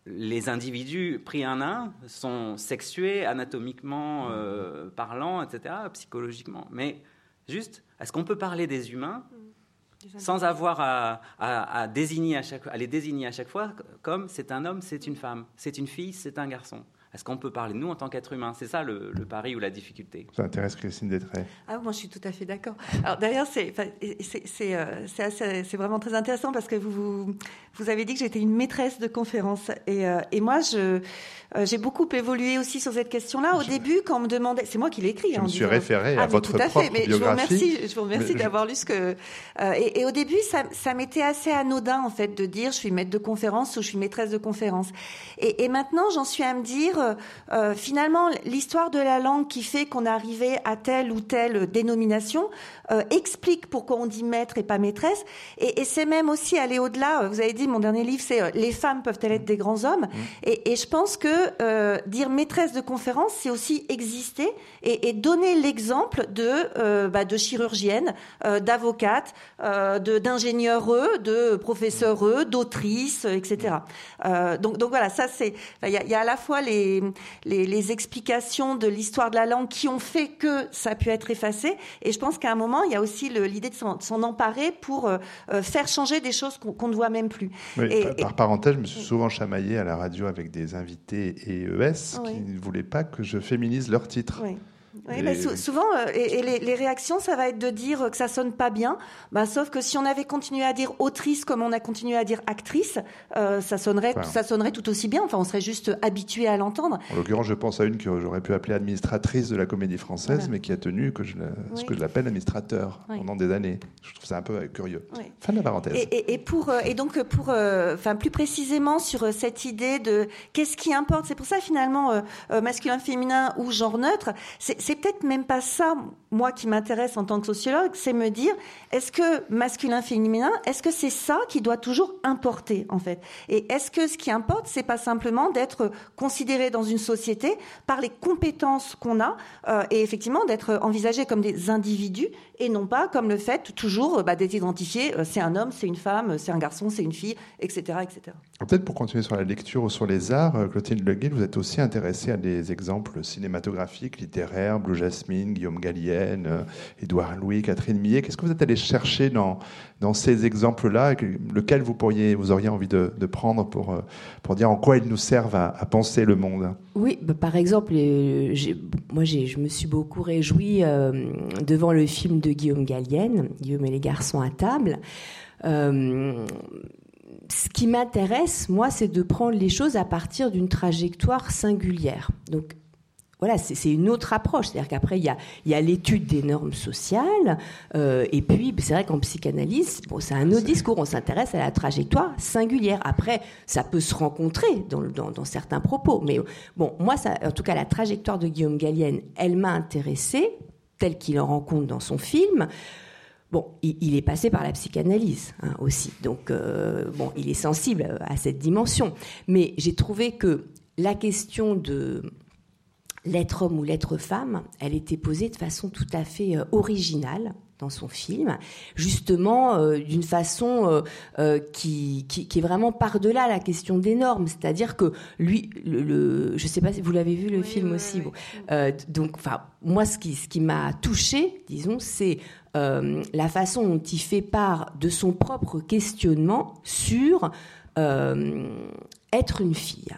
les individus pris un à un sont sexués anatomiquement euh, parlant, etc., psychologiquement. Mais juste, est-ce qu'on peut parler des humains mm. sans avoir à, à, désigner à, chaque, à les désigner à chaque fois comme c'est un homme, c'est une femme, c'est une fille, c'est un garçon? Est-ce qu'on peut parler de nous en tant qu'être humain C'est ça le, pari ou la difficulté. Ça intéresse Christine Détray. Ah, moi, je suis tout à fait d'accord. Alors, d'ailleurs, c'est euh, c'est vraiment très intéressant parce que vous, vous, avez dit que j'étais une maîtresse de conférence. Et, euh, et moi, je, euh, j'ai beaucoup évolué aussi sur cette question-là. Au début, quand on me demandait, c'est moi qui l'ai écrit. Je hein, me suis référé à ah, votre tout à fait. Mais je vous remercie, je vous remercie d'avoir lu ce que. Euh, et, et, au début, ça, ça m'était assez anodin en fait de dire je suis maître de conférence ou je suis maîtresse de conférence. Et, et maintenant, j'en suis à me dire euh, finalement l'histoire de la langue qui fait qu'on est arrivé à telle ou telle dénomination explique pourquoi on dit maître et pas maîtresse. Et, et c'est même aussi aller au-delà. Vous avez dit mon dernier livre, c'est les femmes peuvent-elles être des grands hommes? Mmh. Et, et je pense que euh, dire maîtresse de conférence, c'est aussi exister et, donner l'exemple de, euh, bah, de chirurgienne, euh, d'avocate, d'ingénieure, de professeure, d'autrice, etc. donc, donc voilà, ça c'est. Il y, a à la fois les, les, explications de l'histoire de la langue qui ont fait que ça a pu être effacé, et je pense qu'à un moment, il y a aussi l'idée de s'en emparer pour faire changer des choses qu'on ne voit même plus. par, parenthèse, je me suis souvent chamaillé à la radio avec des invités et ES qui ne voulaient pas que je féminise leur titre. Oui, mais souvent, euh, et, les, réactions, ça va être de dire que ça sonne pas bien. Bah, sauf que si on avait continué à dire autrice comme on a continué à dire actrice, euh, ça sonnerait, ça sonnerait tout aussi bien. Enfin, on serait juste habitué à l'entendre. En l'occurrence, je pense à une que j'aurais pu appeler administratrice de la Comédie Française, mais qui a tenu que je ce que je l'appelle administrateur pendant des années. Je trouve ça un peu curieux. Fin de la parenthèse. Et, pour euh, et donc pour, enfin plus précisément sur cette idée de qu'est-ce qui importe. C'est pour ça finalement masculin, féminin ou genre neutre. C'est c'est peut-être même pas ça, moi, qui m'intéresse en tant que sociologue, c'est me dire, est-ce que masculin, féminin, est-ce que c'est ça qui doit toujours importer, en fait? Et est-ce que ce qui importe, c'est pas simplement d'être considéré dans une société par les compétences qu'on a, euh, et effectivement d'être envisagé comme des individus, et non pas comme le fait toujours bah, d'être identifié, euh, c'est un homme, c'est une femme, c'est un garçon, c'est une fille, etc. etc. Peut-être pour continuer sur la lecture ou sur les arts, euh, Clotilde Leguil, vous êtes aussi intéressé à des exemples cinématographiques, littéraires, Blue Jasmine, Guillaume Gallienne, euh, Édouard Louis, Catherine Millet. Qu'est-ce que vous êtes allé chercher dans dans ces exemples-là, lequel vous, pourriez, vous auriez envie de, prendre pour, euh, pour dire en quoi ils nous servent à, penser le monde? Oui, bah, par exemple, euh, moi je me suis beaucoup réjouie euh, devant le film de Guillaume Gallienne, Guillaume et les garçons à table. ce qui m'intéresse, moi, c'est de prendre les choses à partir d'une trajectoire singulière. Donc, voilà, c'est une autre approche. C'est-à-dire qu'après, il y a, l'étude des normes sociales, euh, et puis c'est vrai qu'en psychanalyse, bon, c'est un autre discours. On s'intéresse à la trajectoire singulière. Après, ça peut se rencontrer dans, certains propos, mais bon, moi, ça, en tout cas, la trajectoire de Guillaume Gallienne, elle m'a intéressée, telle qu'il en rencontre dans son film. Bon, il, est passé par la psychanalyse hein, aussi, donc euh, bon, il est sensible à cette dimension. Mais j'ai trouvé que la question de l'être homme ou l'être femme, elle était posée de façon tout à fait euh, originale dans son film, justement euh, d'une façon euh, qui, qui, est vraiment par-delà la question des normes. C'est-à-dire que lui, le, je ne sais pas si vous l'avez vu le film aussi. donc, enfin, moi, ce qui, ce qui m'a touché, disons, c'est la façon dont il fait part de son propre questionnement sur être une fille.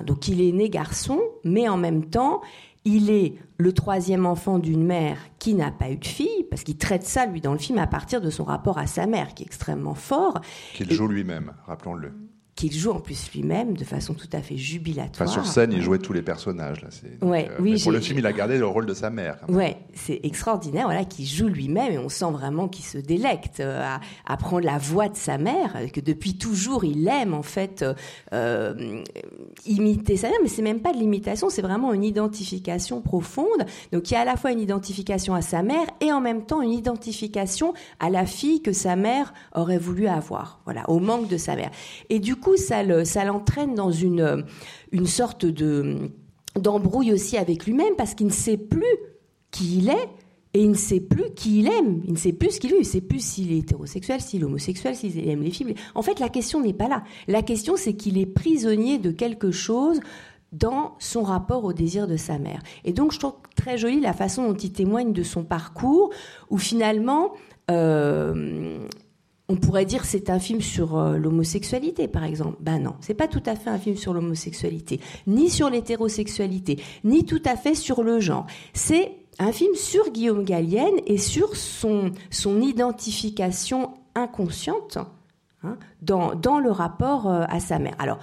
Donc il est né garçon, mais en même temps, il est le troisième enfant d'une mère qui n'a pas eu de fille, parce qu'il traite ça, lui, dans le film, à partir de son rapport à sa mère, qui est extrêmement fort. Qu'il joue lui-même, rappelons-le qu'il joue en plus lui-même de façon tout à fait jubilatoire. Enfin, sur scène, il jouait tous les personnages. Là. Ouais, euh, oui, pour le film, il a gardé le rôle de sa mère. Ouais, c'est extraordinaire. Voilà, qu'il joue lui-même et on sent vraiment qu'il se délecte euh, à, prendre la voix de sa mère, que depuis toujours il aime en fait euh, imiter sa mère, mais c'est même pas de l'imitation, c'est vraiment une identification profonde. Donc il y a à la fois une identification à sa mère et en même temps une identification à la fille que sa mère aurait voulu avoir. Voilà, au manque de sa mère. Et du coup, ça l'entraîne dans une, une sorte de d'embrouille aussi avec lui-même parce qu'il ne sait plus qui il est et il ne sait plus qui il aime. Il ne sait plus ce qu'il veut. Il ne sait plus s'il est hétérosexuel, s'il est homosexuel, s'il aime les filles. En fait, la question n'est pas là. La question, c'est qu'il est prisonnier de quelque chose dans son rapport au désir de sa mère. Et donc, je trouve très jolie la façon dont il témoigne de son parcours, où finalement, euh, on pourrait dire c'est un film sur euh, l'homosexualité, par exemple. Ben non, c'est pas tout à fait un film sur l'homosexualité, ni sur l'hétérosexualité, ni tout à fait sur le genre. C'est un film sur Guillaume Gallienne et sur son, son identification inconsciente hein, dans, dans, le rapport euh, à sa mère. Alors,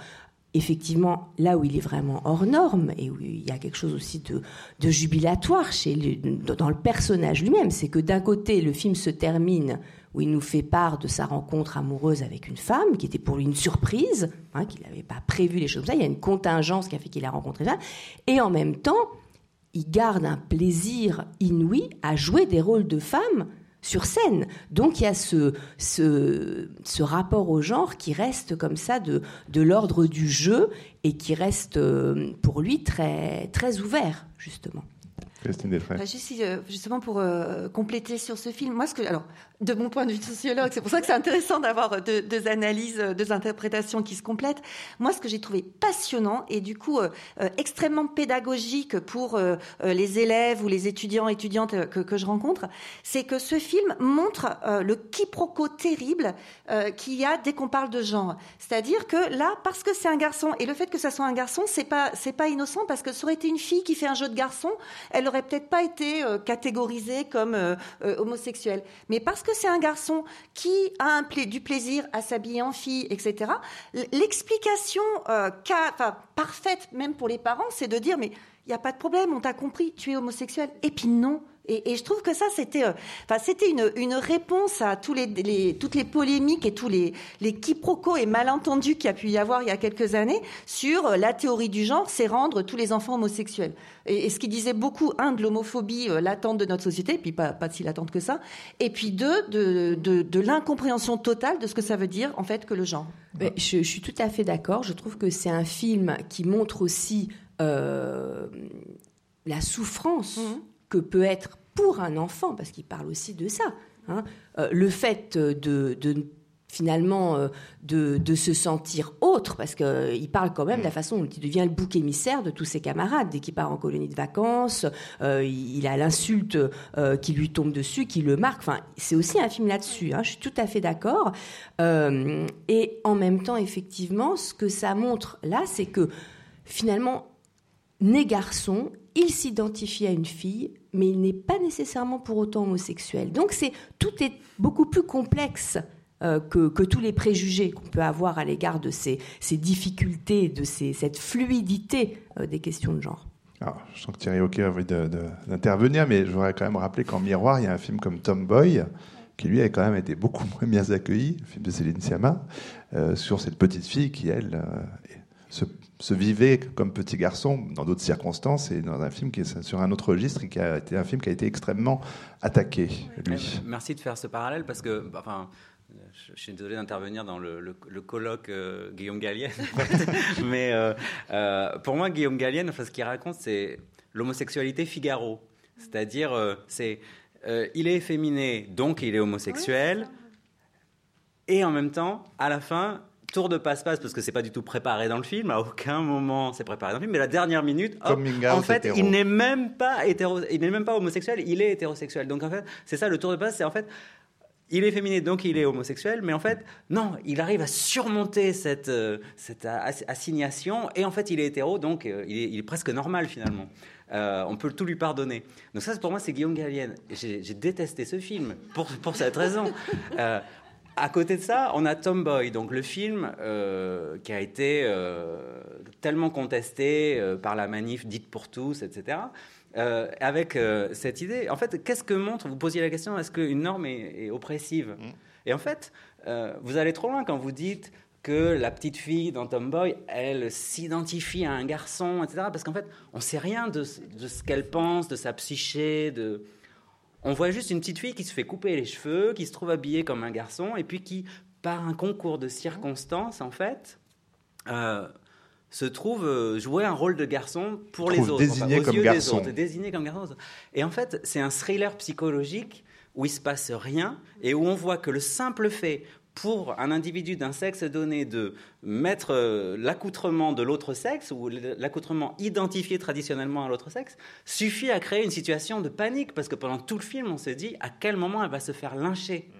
effectivement, là où il est vraiment hors norme et où il y a quelque chose aussi de, de jubilatoire chez dans le personnage lui-même, c'est que d'un côté, le film se termine où il nous fait part de sa rencontre amoureuse avec une femme, qui était pour lui une surprise, hein, qu'il n'avait pas prévu les choses comme ça. Il y a une contingence qui a fait qu'il a rencontré ça. Et en même temps, il garde un plaisir inouï à jouer des rôles de femmes sur scène. Donc il y a ce, ce, ce, rapport au genre qui reste comme ça de, de l'ordre du jeu et qui reste euh, pour lui très, très ouvert, justement. Christine bah, euh, justement pour euh, compléter sur ce film, moi, alors, de mon point de vue de sociologue, c'est pour ça que c'est intéressant d'avoir deux, deux, analyses, deux interprétations qui se complètent. Moi, ce que j'ai trouvé passionnant et du coup euh, extrêmement pédagogique pour les élèves ou les étudiants étudiantes que, que je rencontre, c'est que ce film montre le quiproquo terrible qu'il y a dès qu'on parle de genre. C'est-à-dire que là, parce que c'est un garçon et le fait que ça soit un garçon, c'est pas c'est pas innocent parce que ça aurait été une fille qui fait un jeu de garçon, elle n'aurait peut-être pas été euh, catégorisé comme euh, euh, homosexuel. Mais parce que c'est un garçon qui a du plaisir à s'habiller en fille, etc., l'explication parfaite, même pour les parents, c'est de dire, mais il n'y a pas de problème, on t'a compris, tu es homosexuel. Et puis non, et, je trouve que ça, c'était, euh, enfin, c'était une, une, réponse à tous les, toutes les polémiques et tous les, les quiproquos et malentendus qu'il y a pu y avoir il y a quelques années sur euh, la théorie du genre, c'est rendre tous les enfants homosexuels. Et, ce qui disait beaucoup, un, de l'homophobie euh, latente de notre société, puis pas, pas si latente que ça, et puis deux, de, de, de l'incompréhension totale de ce que ça veut dire, en fait, que le genre. je, je, suis tout à fait d'accord. Je trouve que c'est un film qui montre aussi euh, la souffrance mmh. que peut être pour un enfant, parce qu'il parle aussi de ça, hein, euh, le fait de, finalement euh, de, se sentir autre, parce qu'il euh, parle quand même de la façon dont il devient le bouc émissaire de tous ses camarades. Dès qu'il part en colonie de vacances, il a l'insulte qui lui tombe dessus, qui le marque. Enfin, c'est aussi un film là-dessus, hein, je suis tout à fait d'accord. et en même temps, effectivement, ce que ça montre là, c'est que finalement, né garçon, il s'identifie à une fille, mais il n'est pas nécessairement pour autant homosexuel. Donc c'est tout est beaucoup plus complexe euh, que, tous les préjugés qu'on peut avoir à l'égard de ces, difficultés, de cette fluidité euh, des questions de genre. je sens que Thierry Hockey a envie d'intervenir, mais je voudrais quand même rappeler qu'en miroir, il y a un film comme Tomboy, qui lui a quand même été beaucoup moins bien accueilli, le film de Céline Sciamma, euh, sur cette petite fille qui, elle, se, vivait comme petit garçon dans d'autres circonstances et dans un film qui est sur un autre registre et qui a été un film qui a été extrêmement attaqué, lui. Merci de faire ce parallèle parce que, enfin, je, suis désolé d'intervenir dans le, colloque euh, Guillaume Gallienne, mais euh, euh, pour moi, Guillaume Gallienne, ce qu'il raconte, c'est l'homosexualité Figaro. C'est-à-dire, c'est il est efféminé, donc il est homosexuel, et en même temps, à la fin, tour de passe-passe parce que c'est pas du tout préparé dans le film. À aucun moment c'est préparé dans le film, mais la dernière minute, en fait, il n'est même pas hétéro, il n'est même pas homosexuel, il est hétérosexuel. Donc en fait, c'est ça le tour de passe, c'est en fait il est féminin, donc il est homosexuel, mais en fait, non, il arrive à surmonter cette, euh, cette assignation, et en fait, il est hétéro, donc euh, il, est, presque normal finalement. Euh, on peut tout lui pardonner. Donc ça, pour moi, c'est Guillaume Gallienne. J'ai détesté ce film pour, pour cette raison. À côté de ça, on a Tomboy, donc le film qui a été tellement contesté par la manif dite pour tous, etc. Euh, avec euh, cette idée. En fait, qu'est-ce que montre Vous posiez la question est-ce qu'une norme est, oppressive mm. Et en fait, euh, vous allez trop loin quand vous dites que la petite fille dans Tomboy, elle s'identifie à un garçon, etc. Parce qu'en fait, on ne sait rien de, ce qu'elle pense, de sa psyché. De... On voit juste une petite fille qui se fait couper les cheveux, qui se trouve habillée comme un garçon, et puis qui, par un concours de circonstances, en fait, se trouve euh, jouer un rôle de garçon pour les autres, désigné comme garçon. désigné comme garçon. Et en fait, c'est un thriller psychologique où il se passe rien et où on voit que le simple fait pour un individu d'un sexe donné de mettre euh, l'accoutrement de l'autre sexe ou l'accoutrement identifié traditionnellement à l'autre sexe suffit à créer une situation de panique parce que pendant tout le film on se dit à quel moment elle va se faire lyncher.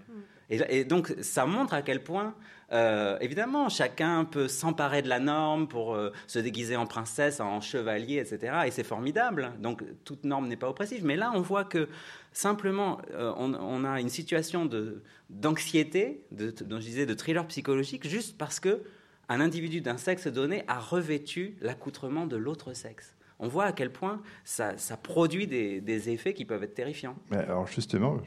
Mm. et donc ça montre à quel point euh, évidemment, chacun peut s'emparer de la norme pour euh, se déguiser en princesse, en chevalier, etc. Et c'est formidable. Donc, toute norme n'est pas oppressive. Mais là, on voit que simplement, euh, on, a une situation d'anxiété, dont je disais, de thriller psychologique, juste parce que un individu d'un sexe donné a revêtu l'accoutrement de l'autre sexe on voit à quel point ça, produit des, effets qui peuvent être terrifiants. Alors justement,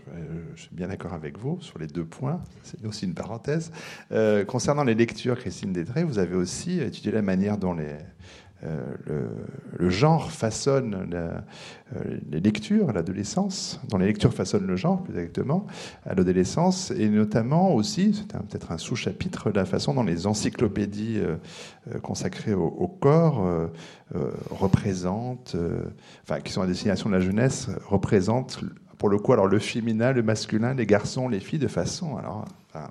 je suis bien d'accord avec vous sur les deux points, c'est aussi une parenthèse. Euh, concernant les lectures, Christine Détré, vous avez aussi étudié la manière dont les, euh, le, genre façonne euh, les lectures à l'adolescence, dont les lectures façonnent le genre plus exactement à l'adolescence, et notamment aussi, c'est peut-être un sous-chapitre, la façon dont les encyclopédies euh, consacrées au, corps représentent, enfin qui sont à destination de la jeunesse, représentent pour le coup alors le féminin, le masculin, les garçons, les filles de façon alors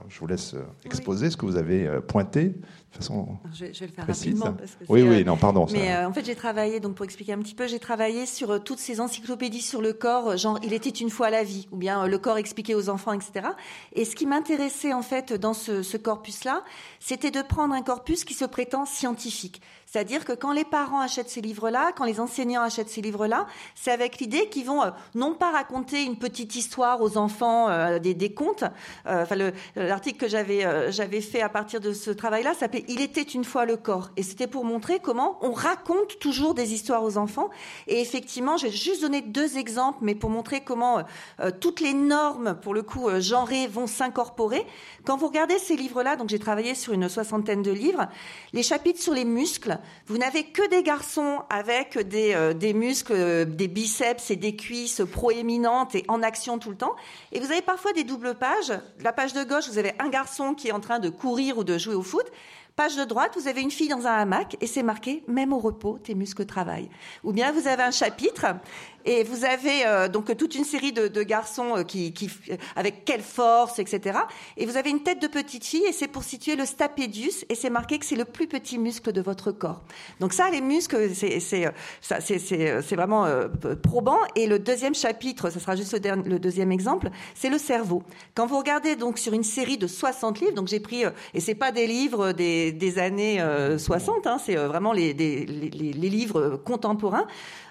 je vous laisse exposer ce que vous avez pointé façon je, vais le faire rapidement. oui, oui, euh, non, pardon. Mais euh, en fait, j'ai travaillé, donc pour expliquer un petit peu, j'ai travaillé sur euh, toutes ces encyclopédies sur le corps, genre Il était une fois la vie, ou bien Le corps expliqué aux enfants, etc. Et ce qui m'intéressait en fait dans ce, ce corpus-là, c'était de prendre un corpus qui se prétend scientifique. C'est-à-dire que quand les parents achètent ces livres-là, quand les enseignants achètent ces livres-là, c'est avec l'idée qu'ils vont non pas raconter une petite histoire aux enfants, des, des, contes. enfin, l'article que j'avais j'avais fait à partir de ce travail-là s'appelait il était une fois le corps. Et c'était pour montrer comment on raconte toujours des histoires aux enfants. Et effectivement, j'ai juste donné deux exemples, mais pour montrer comment euh, euh, toutes les normes, pour le coup, euh, genrées, vont s'incorporer. Quand vous regardez ces livres-là, donc j'ai travaillé sur une soixantaine de livres, les chapitres sur les muscles, vous n'avez que des garçons avec des, des muscles, des biceps et des cuisses proéminentes et en action tout le temps. Et vous avez parfois des doubles pages. La page de vous avez un garçon qui est en train de courir ou de jouer au foot. Page de droite, vous avez une fille dans un hamac et c'est marqué même au repos, tes muscles travaillent. Ou bien vous avez un chapitre et vous avez euh, donc toute une série de, garçons euh, qui, qui, avec quelle force, etc. Et vous avez une tête de petite fille et c'est pour situer le stapédius et c'est marqué que c'est le plus petit muscle de votre corps. Donc ça, les muscles, c'est vraiment euh, probant. Et le deuxième chapitre, ce sera juste le, deuxième exemple, c'est le cerveau. Quand vous regardez donc sur une série de 60 livres, donc j'ai pris et c'est pas des livres des, années 60, hein, c'est vraiment les livres contemporains.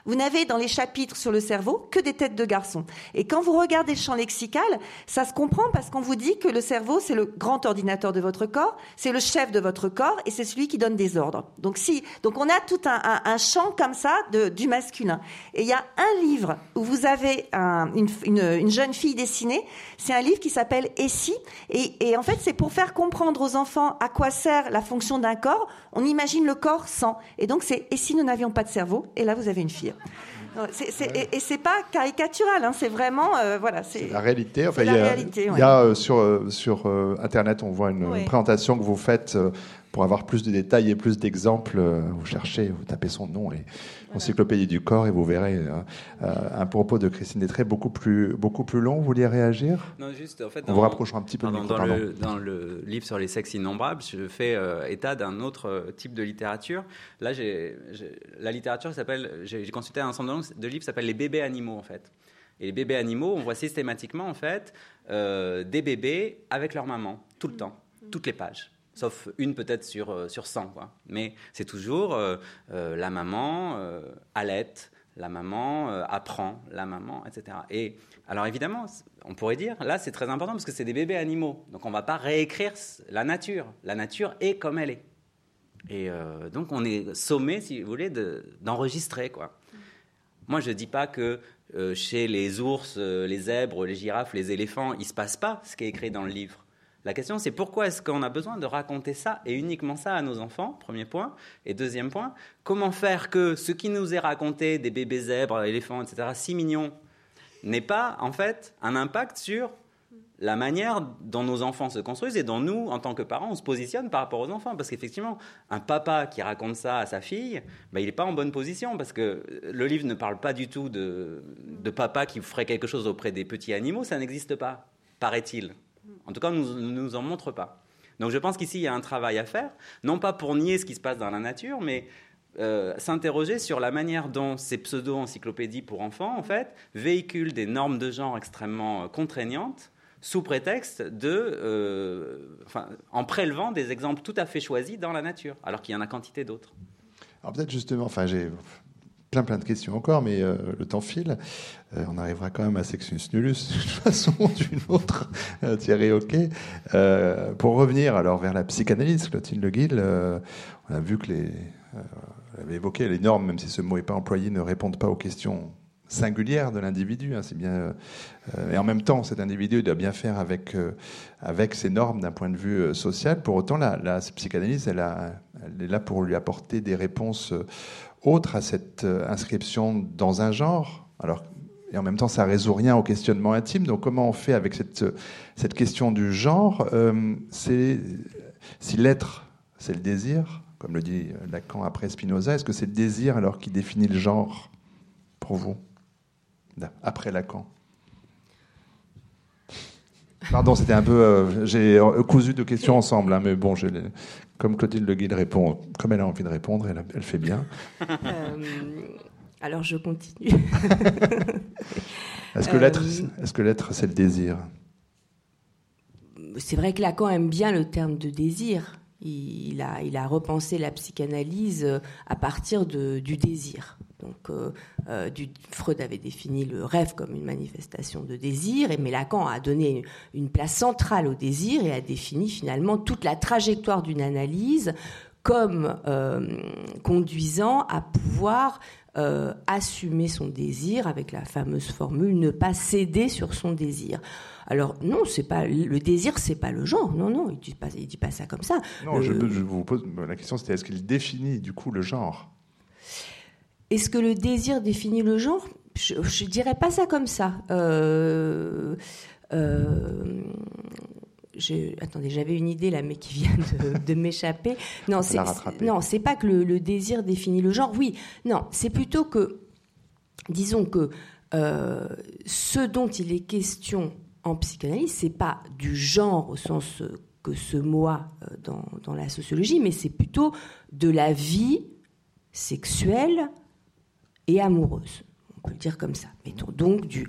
Vous n'avez dans les chapitres sur le cerveau que des têtes de garçons. Et quand vous regardez le champ lexical, ça se comprend parce qu'on vous dit que le cerveau, c'est le grand ordinateur de votre corps, c'est le chef de votre corps et c'est celui qui donne des ordres. Donc si, donc on a tout un, champ comme ça du masculin. Et il y a un livre où vous avez un, une, une, une, jeune fille dessinée. C'est un livre qui s'appelle Essie. Et, et en fait, c'est pour faire comprendre aux enfants à quoi sert la fonction d'un corps. On imagine le corps sans. Et donc c'est Et si nous n'avions pas de cerveau Et là, vous avez une fille. Et, et c'est pas caricatural, hein, c'est vraiment euh, voilà, c'est, la réalité. Enfin, il y a, réalité, ouais. y a euh, sur euh, sur internet, on voit une, ouais. une, présentation que vous faites pour avoir plus de détails et plus d'exemples. vous cherchez, vous tapez son nom et. Encyclopédie du corps et vous verrez un propos de Christine Détré beaucoup plus beaucoup plus long. Vous vouliez réagir? Non, juste en fait. On vous rapprochera un petit peu. Pardon, micro, dans, le, dans le livre sur les sexes innombrables, je fais état d'un autre type de littérature. Là, j'ai, la littérature s'appelle. J'ai consulté un ensemble de livres qui s'appelle les bébés animaux en fait. Et les bébés animaux, on voit systématiquement en fait euh, des bébés avec leur maman tout le temps, toutes les pages. Sauf une peut-être sur, euh, sur 100. Quoi. Mais c'est toujours euh, la maman allaite, la maman apprend, la maman, etc. Et alors évidemment, on pourrait dire, là c'est très important parce que c'est des bébés animaux. Donc on ne va pas réécrire la nature. La nature est comme elle est. Et donc on est sommé, si vous voulez, d'enregistrer. Moi, je ne dis pas que euh, chez les ours, euh, les zèbres, les girafes, les éléphants, il ne se passe pas ce qui est écrit dans le livre. La question, c'est pourquoi est-ce qu'on a besoin de raconter ça et uniquement ça à nos enfants, premier point. Et deuxième point, comment faire que ce qui nous est raconté des bébés zèbres, éléphants, etc., si mignons, n'ait pas, en fait, un impact sur la manière dont nos enfants se construisent et dont nous, en tant que parents, on se positionne par rapport aux enfants. Parce qu'effectivement, un papa qui raconte ça à sa fille, bah, il n'est pas en bonne position parce que le livre ne parle pas du tout de, de papa qui ferait quelque chose auprès des petits animaux. Ça n'existe pas, paraît-il. En tout cas, nous ne nous en montre pas. Donc je pense qu'ici, il y a un travail à faire, non pas pour nier ce qui se passe dans la nature, mais euh, s'interroger sur la manière dont ces pseudo-encyclopédies pour enfants, en fait, véhiculent des normes de genre extrêmement contraignantes sous prétexte de, euh, enfin, en prélevant des exemples tout à fait choisis dans la nature, alors qu'il y en a quantité d'autres. Alors peut-être justement, enfin j'ai plein plein de questions encore, mais euh, le temps file. Euh, on arrivera quand même à Sexus Nullus d'une façon ou d'une autre. Euh, Thierry, ok. Euh, pour revenir alors vers la psychanalyse, Clotilde Le Guil, on a vu que les, avait évoqué les normes, même si ce mot n'est pas employé, ne répondent pas aux questions singulière de l'individu. Hein, c'est bien, et en même temps, cet individu doit bien faire avec avec ses normes d'un point de vue social. Pour autant, la, psychanalyse, elle, elle, est là pour lui apporter des réponses autres à cette inscription dans un genre. Alors et en même temps, ça résout rien au questionnement intime. Donc, comment on fait avec cette cette question du genre euh, si l'être, c'est le désir, comme le dit Lacan après Spinoza. Est-ce que c'est le désir alors qui définit le genre pour vous après Lacan? Pardon, c'était un peu. Euh, j'ai cousu deux questions ensemble, hein, mais bon, comme Clotilde Le Guide répond, comme elle a envie de répondre, elle, elle fait bien. Euh, alors je continue. est-ce que l'être, est-ce que l'être, c'est le désir? C'est vrai que Lacan aime bien le terme de désir. Il a, il a repensé la psychanalyse à partir de, du désir. Donc, euh, euh, du, Freud avait défini le rêve comme une manifestation de désir, et mais Lacan a donné une, une place centrale au désir et a défini finalement toute la trajectoire d'une analyse comme euh, conduisant à pouvoir euh, assumer son désir avec la fameuse formule ne pas céder sur son désir. Alors non, c'est pas le désir, c'est pas le genre. Non, non, il dit pas, il dit pas ça comme ça. Non, le, je, je, vous pose la question, c'était est-ce qu'il définit du coup le genre? Est-ce que le désir définit le genre? Je, je dirais pas ça comme ça. Euh, euh, attendez, j'avais une idée là, mais qui vient de, m'échapper. Non, c'est non, c'est pas que le, désir définit le genre. Oui, non, c'est plutôt que, disons que euh, ce dont il est question en psychanalyse, c'est pas du genre au sens que ce mot a euh, dans, dans la sociologie, mais c'est plutôt de la vie sexuelle et amoureuse. On peut le dire comme ça. Mettons donc du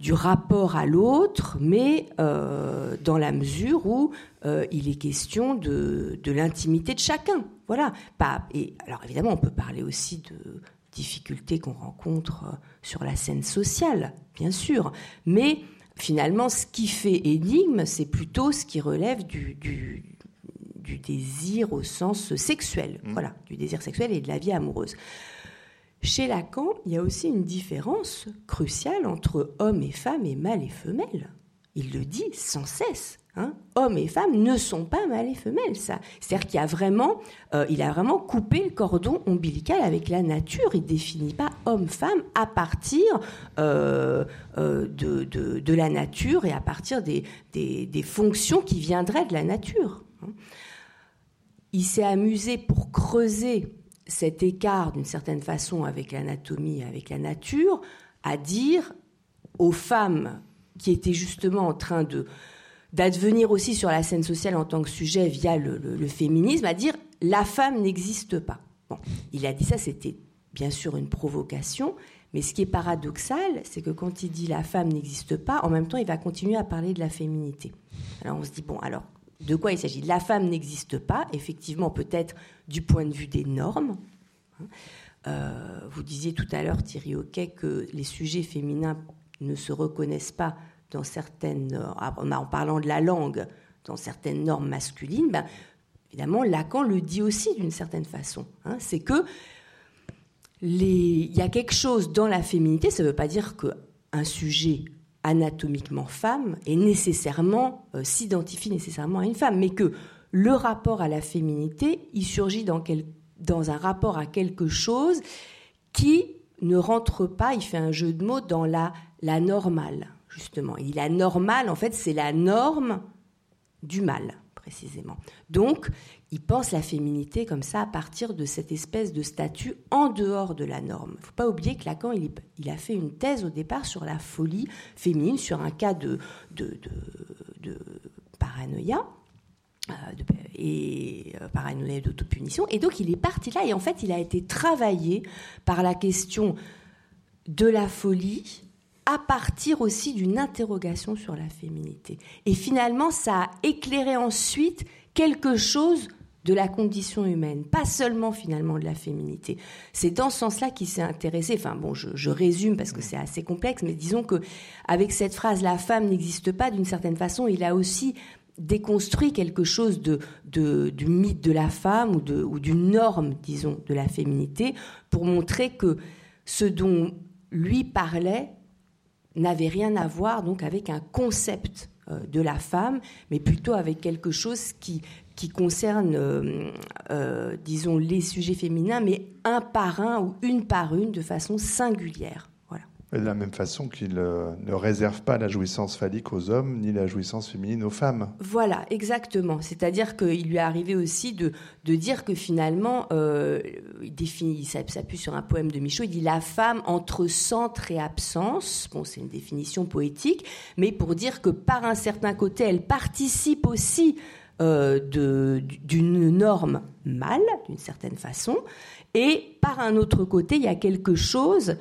du rapport à l'autre, mais euh, dans la mesure où euh, il est question de, l'intimité de chacun. Voilà. Pas, et alors évidemment, on peut parler aussi de difficultés qu'on rencontre euh, sur la scène sociale, bien sûr, mais finalement, ce qui fait énigme, c'est plutôt ce qui relève du, du, désir au sens sexuel, mmh. voilà, du désir sexuel et de la vie amoureuse. Chez Lacan, il y a aussi une différence cruciale entre homme et femme et mâle et femelle. Il le dit sans cesse. Hein. Hommes et femmes ne sont pas mâle et femelle, ça. C'est-à-dire qu'il a vraiment, euh, a vraiment coupé le cordon ombilical avec la nature. Il définit pas homme-femme à partir euh, euh, de, la nature et à partir des, des, fonctions qui viendraient de la nature. Hein. Il s'est amusé pour creuser cet écart d'une certaine façon avec l'anatomie, avec la nature, à dire aux femmes qui étaient justement en train de d'advenir aussi sur la scène sociale en tant que sujet via le, féminisme, à dire la femme n'existe pas. Bon, il a dit ça, c'était bien sûr une provocation, mais ce qui est paradoxal, c'est que quand il dit la femme n'existe pas, en même temps, il va continuer à parler de la féminité. Alors on se dit, bon, alors de quoi il s'agit La femme n'existe pas, effectivement, peut-être du point de vue des normes. Euh, vous disiez tout à l'heure, Thierry Hoquet, que les sujets féminins ne se reconnaissent pas dans certaines, en parlant de la langue, dans certaines normes masculines. Ben, évidemment, Lacan le dit aussi d'une certaine façon. Hein. C'est que il y a quelque chose dans la féminité. Ça ne veut pas dire qu'un sujet anatomiquement femme et nécessairement euh, s'identifie nécessairement à une femme, mais que le rapport à la féminité, il surgit dans, dans un rapport à quelque chose qui ne rentre pas, il fait un jeu de mots, dans la, la normale, justement. Et la normale, en fait, c'est la norme du mal, précisément. Donc, il pense la féminité comme ça à partir de cette espèce de statut en dehors de la norme. Il faut pas oublier que Lacan, a fait une thèse au départ sur la folie féminine, sur un cas de, de, de, paranoïa. Euh, et euh, paranoïa d'autopunition. Et donc il est parti là et en fait il a été travaillé par la question de la folie à partir aussi d'une interrogation sur la féminité. Et finalement ça a éclairé ensuite quelque chose de la condition humaine, pas seulement finalement de la féminité. C'est dans ce sens-là qu'il s'est intéressé. Enfin bon, je, résume parce que c'est assez complexe, mais disons que avec cette phrase "la femme n'existe pas", d'une certaine façon, il a aussi déconstruit quelque chose du mythe de la femme ou, de, ou d'une norme, disons, de la féminité, pour montrer que ce dont lui parlait n'avait rien à voir donc avec un concept euh, de la femme, mais plutôt avec quelque chose qui qui concerne, euh, euh, disons, les sujets féminins, mais un par un ou une par une de façon singulière. Voilà. de la même façon qu'il euh, ne réserve pas la jouissance phallique aux hommes ni la jouissance féminine aux femmes. Voilà, exactement. C'est-à-dire qu'il lui est arrivé aussi de, de dire que finalement, il définit, il s'appuie sur un poème de Michaud, il dit la femme entre centre et absence. Bon, c'est une définition poétique, mais pour dire que par un certain côté, elle participe aussi euh, d'une norme mâle, d'une certaine façon, et par un autre côté, il y a quelque chose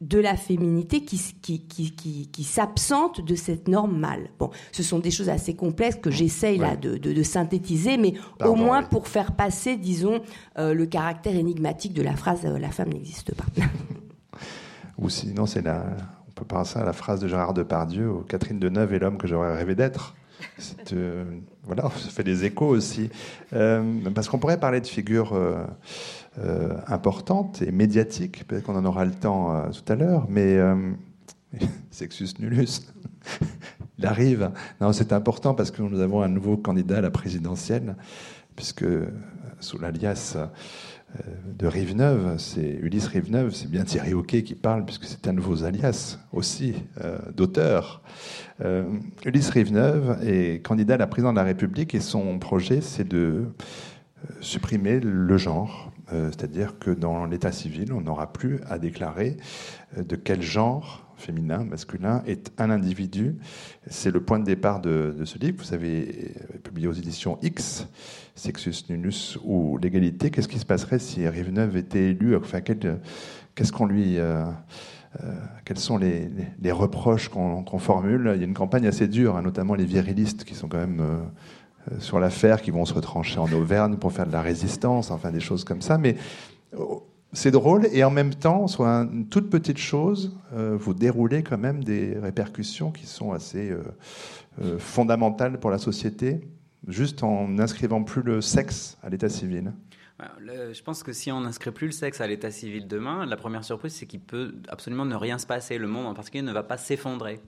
de la féminité qui, qui, qui, qui, s'absente de cette norme mâle. Bon, ce sont des choses assez complexes que j'essaye là de, de, synthétiser, mais au moins pour faire passer, disons, euh, le caractère énigmatique de la phrase euh, la femme n'existe pas. Ou sinon, c'est la, on peut penser à la phrase de Gérard Depardieu, Catherine Deneuve est l'homme que j'aurais rêvé d'être. Euh, voilà, ça fait des échos aussi. Euh, parce qu'on pourrait parler de figures euh, importantes et médiatiques, peut-être qu'on en aura le temps tout à l'heure, mais sexus nullus, il arrive. Non, c'est important parce que nous avons un nouveau candidat à la présidentielle, puisque sous l'alias de Riveneuve, c'est Ulysse Riveneuve, c'est bien Thierry Hoquet qui parle, puisque c'est un de vos alias aussi, d'auteur. Ulysse Riveneuve est candidat à la présidence de la République et son projet, c'est de supprimer le genre, c'est-à-dire que dans l'état civil, on n'aura plus à déclarer de quel genre féminin, masculin, est un individu. C'est le point de départ de, ce livre. Vous avez publié aux éditions X, Sexus Nunus ou l'égalité. Qu'est-ce qui se passerait si Riveneuve était élu Enfin, qu'est-ce qu'on lui. Euh, euh, quels sont les, reproches qu'on formule? Il y a une campagne assez dure, hein, notamment les virilistes qui sont quand même euh, sur l'affaire, qui vont se retrancher en Auvergne pour faire de la résistance, enfin des choses comme ça. Mais c'est drôle et en même temps, sur une toute petite chose, euh, vous déroulez quand même des répercussions qui sont assez euh, euh, fondamentales pour la société, juste en n'inscrivant plus le sexe à l'état civil. je pense que si on n'inscrit plus le sexe à l'état civil demain, la première surprise, c'est qu'il peut absolument ne rien se passer. Le monde en particulier ne va pas s'effondrer.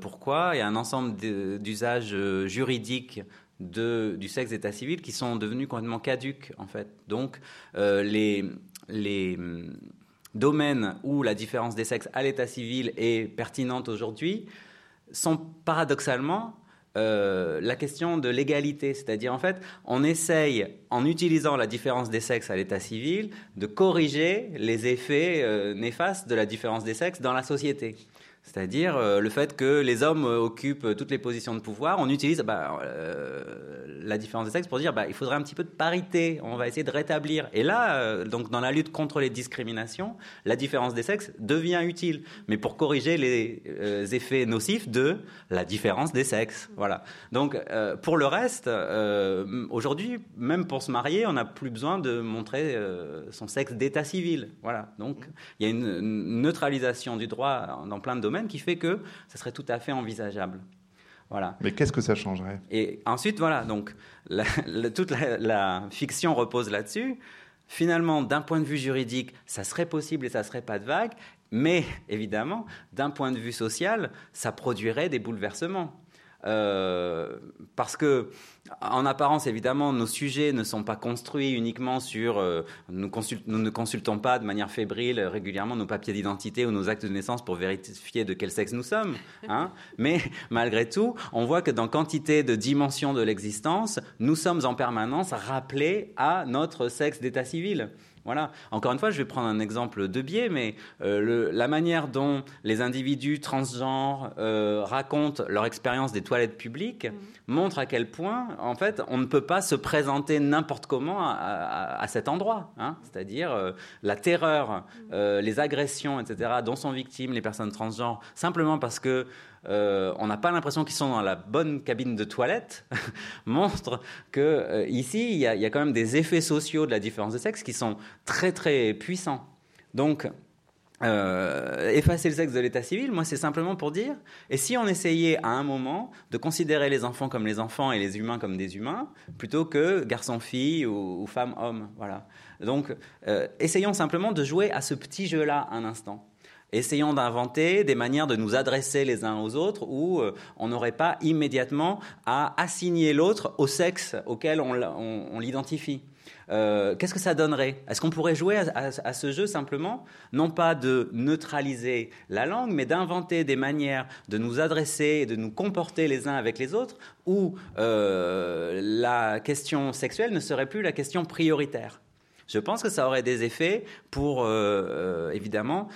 pourquoi? Il y a un ensemble d'usages juridiques du sexe d'état civil qui sont devenus complètement caduques en fait. Donc les, les hum, domaines où la différence des sexes à l'état civil est pertinente aujourd'hui sont paradoxalement euh, la question de l'égalité. C'est-à-dire, en fait, on essaye, en utilisant la différence des sexes à l'état civil, de corriger les effets euh, néfastes de la différence des sexes dans la société. C'est-à-dire euh, le fait que les hommes euh, occupent toutes les positions de pouvoir, on utilise bah, euh, la différence de sexe pour dire bah, il faudrait un petit peu de parité, on va essayer de rétablir. Et là, donc dans la lutte contre les discriminations, la différence des sexes devient utile, mais pour corriger les effets nocifs de la différence des sexes. Voilà. Donc pour le reste, aujourd'hui, même pour se marier, on n'a plus besoin de montrer son sexe d'état civil. Voilà. Donc il y a une neutralisation du droit dans plein de domaines qui fait que ça serait tout à fait envisageable. Voilà. Mais qu'est-ce que ça changerait? Et ensuite, voilà, donc toute la, fiction repose là-dessus. Finalement, d'un point de vue juridique, ça serait possible et ça serait pas de vague, mais évidemment, d'un point de vue social, ça produirait des bouleversements. Euh, parce que, en apparence, évidemment, nos sujets ne sont pas construits uniquement sur. Euh, nous, nous, ne consultons pas de manière fébrile régulièrement nos papiers d'identité ou nos actes de naissance pour vérifier de quel sexe nous sommes. Hein Mais malgré tout, on voit que dans quantité de dimensions de l'existence, nous sommes en permanence rappelés à notre sexe d'état civil. Voilà. Encore une fois, je vais prendre un exemple de biais, mais euh, la manière dont les individus transgenres euh, racontent leur expérience des toilettes publiques mmh. montre à quel point, en fait, on ne peut pas se présenter n'importe comment à, cet endroit. Hein. C'est-à-dire euh, la terreur, mmh. les agressions, etc., dont sont victimes les personnes transgenres, simplement parce que euh, on n'a pas l'impression qu'ils sont dans la bonne cabine de toilette, montre que euh, ici, il y, a, quand même des effets sociaux de la différence de sexe qui sont très très puissants. Donc, euh, effacer le sexe de l'état civil, moi, c'est simplement pour dire, et si on essayait à un moment de considérer les enfants comme les enfants et les humains comme des humains, plutôt que garçon-fille ou, femme-homme, voilà. Donc, essayons simplement de jouer à ce petit jeu-là un instant. Essayons d'inventer des manières de nous adresser les uns aux autres où euh, on n'aurait pas immédiatement à assigner l'autre au sexe auquel on, l'identifie. Euh, qu'est-ce que ça donnerait? Est-ce qu'on pourrait jouer à, ce jeu simplement, non pas de neutraliser la langue, mais d'inventer des manières de nous adresser et de nous comporter les uns avec les autres, où euh, la question sexuelle ne serait plus la question prioritaire je pense que ça aurait des effets pour, euh, euh, évidemment,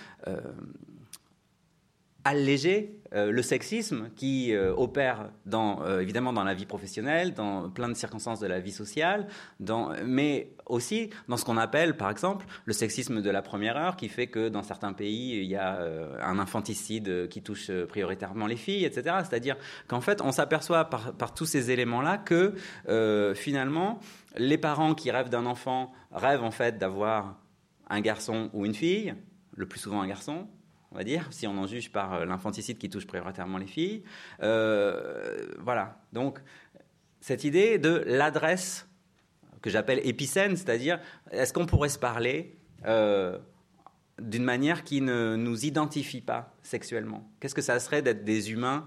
euh, le sexisme qui opère dans, évidemment dans la vie professionnelle, dans plein de circonstances de la vie sociale, mais aussi dans ce qu'on appelle, par exemple, le sexisme de la première heure, qui fait que dans certains pays, il y a un infanticide qui touche prioritairement les filles, etc. C'est-à-dire qu'en fait, on s'aperçoit par, par, tous ces éléments-là que finalement, les parents qui rêvent d'un enfant rêvent en fait d'avoir un garçon ou une fille, le plus souvent un garçon, on va dire, si on en juge par euh, l'infanticide qui touche prioritairement les filles. Euh, voilà. Donc, cette idée de l'adresse que j'appelle épicène, c'est-à-dire, est-ce qu'on pourrait se parler euh, d'une manière qui ne nous identifie pas sexuellement? Qu'est-ce que ça serait d'être des humains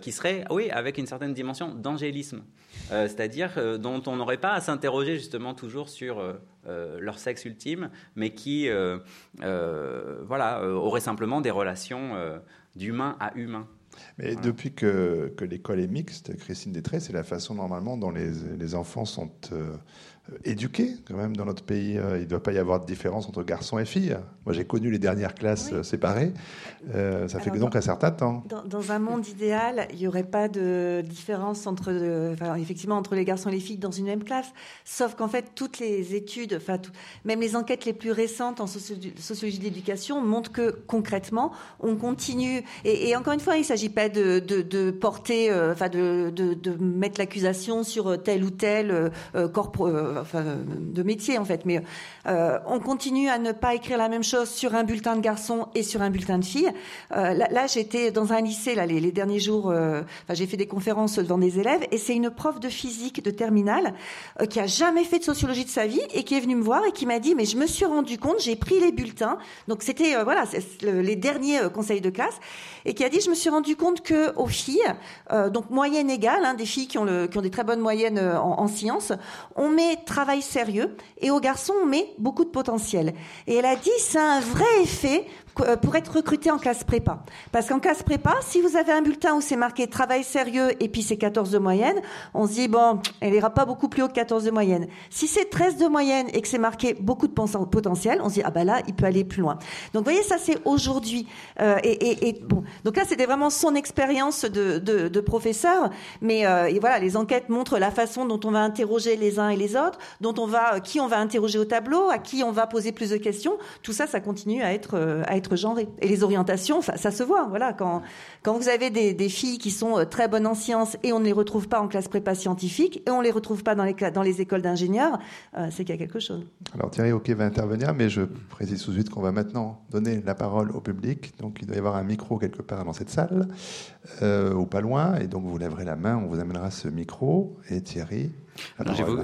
qui seraient, oui, avec une certaine dimension d'angélisme, c'est-à-dire dont on n'aurait pas à s'interroger justement toujours sur leur sexe ultime, mais qui, voilà, auraient simplement des relations d'humain à humain. Mais depuis que, que l'école est mixte, Christine Détré, c'est la façon normalement dont les, les enfants sont euh, éduqués quand même dans notre pays. Euh, il ne doit pas y avoir de différence entre garçons et filles. Moi, j'ai connu les dernières classes euh, séparées. ça fait donc un certain temps. Dans, un monde idéal, il n'y aurait pas de différence entre, effectivement, entre les garçons et les filles dans une même classe. Sauf qu'en fait, toutes les études, enfin, même les enquêtes les plus récentes en sociologie de l'éducation montrent que concrètement, on continue. Et, encore une fois, il ne s'agit pas de, de, porter, enfin, de, de, mettre l'accusation sur tel ou tel corps enfin, de métier en fait. Mais euh, on continue à ne pas écrire la même chose sur un bulletin de garçon et sur un bulletin de fille. Euh, là, j'étais dans un lycée là les, derniers jours. Euh, j'ai fait des conférences devant des élèves et c'est une prof de physique de terminale qui a jamais fait de sociologie de sa vie et qui est venue me voir et qui m'a dit mais je me suis rendu compte, j'ai pris les bulletins. Donc c'était voilà les derniers conseils de classe et qui a dit je me suis rendu compte que aux filles, donc moyenne égale, hein, des filles qui ont, le, qui ont des très bonnes moyennes en, en sciences, on met travail sérieux et aux garçons on met beaucoup de potentiel. Et elle a dit ça a un vrai effet pour être recruté en classe prépa. Parce qu'en classe prépa, si vous avez un bulletin où c'est marqué travail sérieux et puis c'est 14 de moyenne, on se dit, bon, elle ira pas beaucoup plus haut que 14 de moyenne. Si c'est 13 de moyenne et que c'est marqué beaucoup de potentiel, on se dit, ah bah là, il peut aller plus loin. Donc, vous voyez, ça c'est aujourd'hui. Euh, et, et, bon, donc là, c'était vraiment son expérience de, de, de, professeur. Mais euh, et voilà, les enquêtes montrent la façon dont on va interroger les uns et les autres, dont on va, qui on va interroger au tableau, à qui on va poser plus de questions. Tout ça, ça continue à être, à être et les orientations, ça, se voit. Voilà, quand, vous avez des, filles qui sont euh, très bonnes en sciences et on ne les retrouve pas en classe prépa scientifique et on ne les retrouve pas dans les, dans les écoles d'ingénieurs, euh, c'est qu'il y a quelque chose. Alors Thierry ok va intervenir, mais je précise tout de suite qu'on va maintenant donner la parole au public. Donc il doit y avoir un micro quelque part dans cette salle, euh, ou pas loin, et donc vous lèverez la main, on vous amènera ce micro. Et Thierry,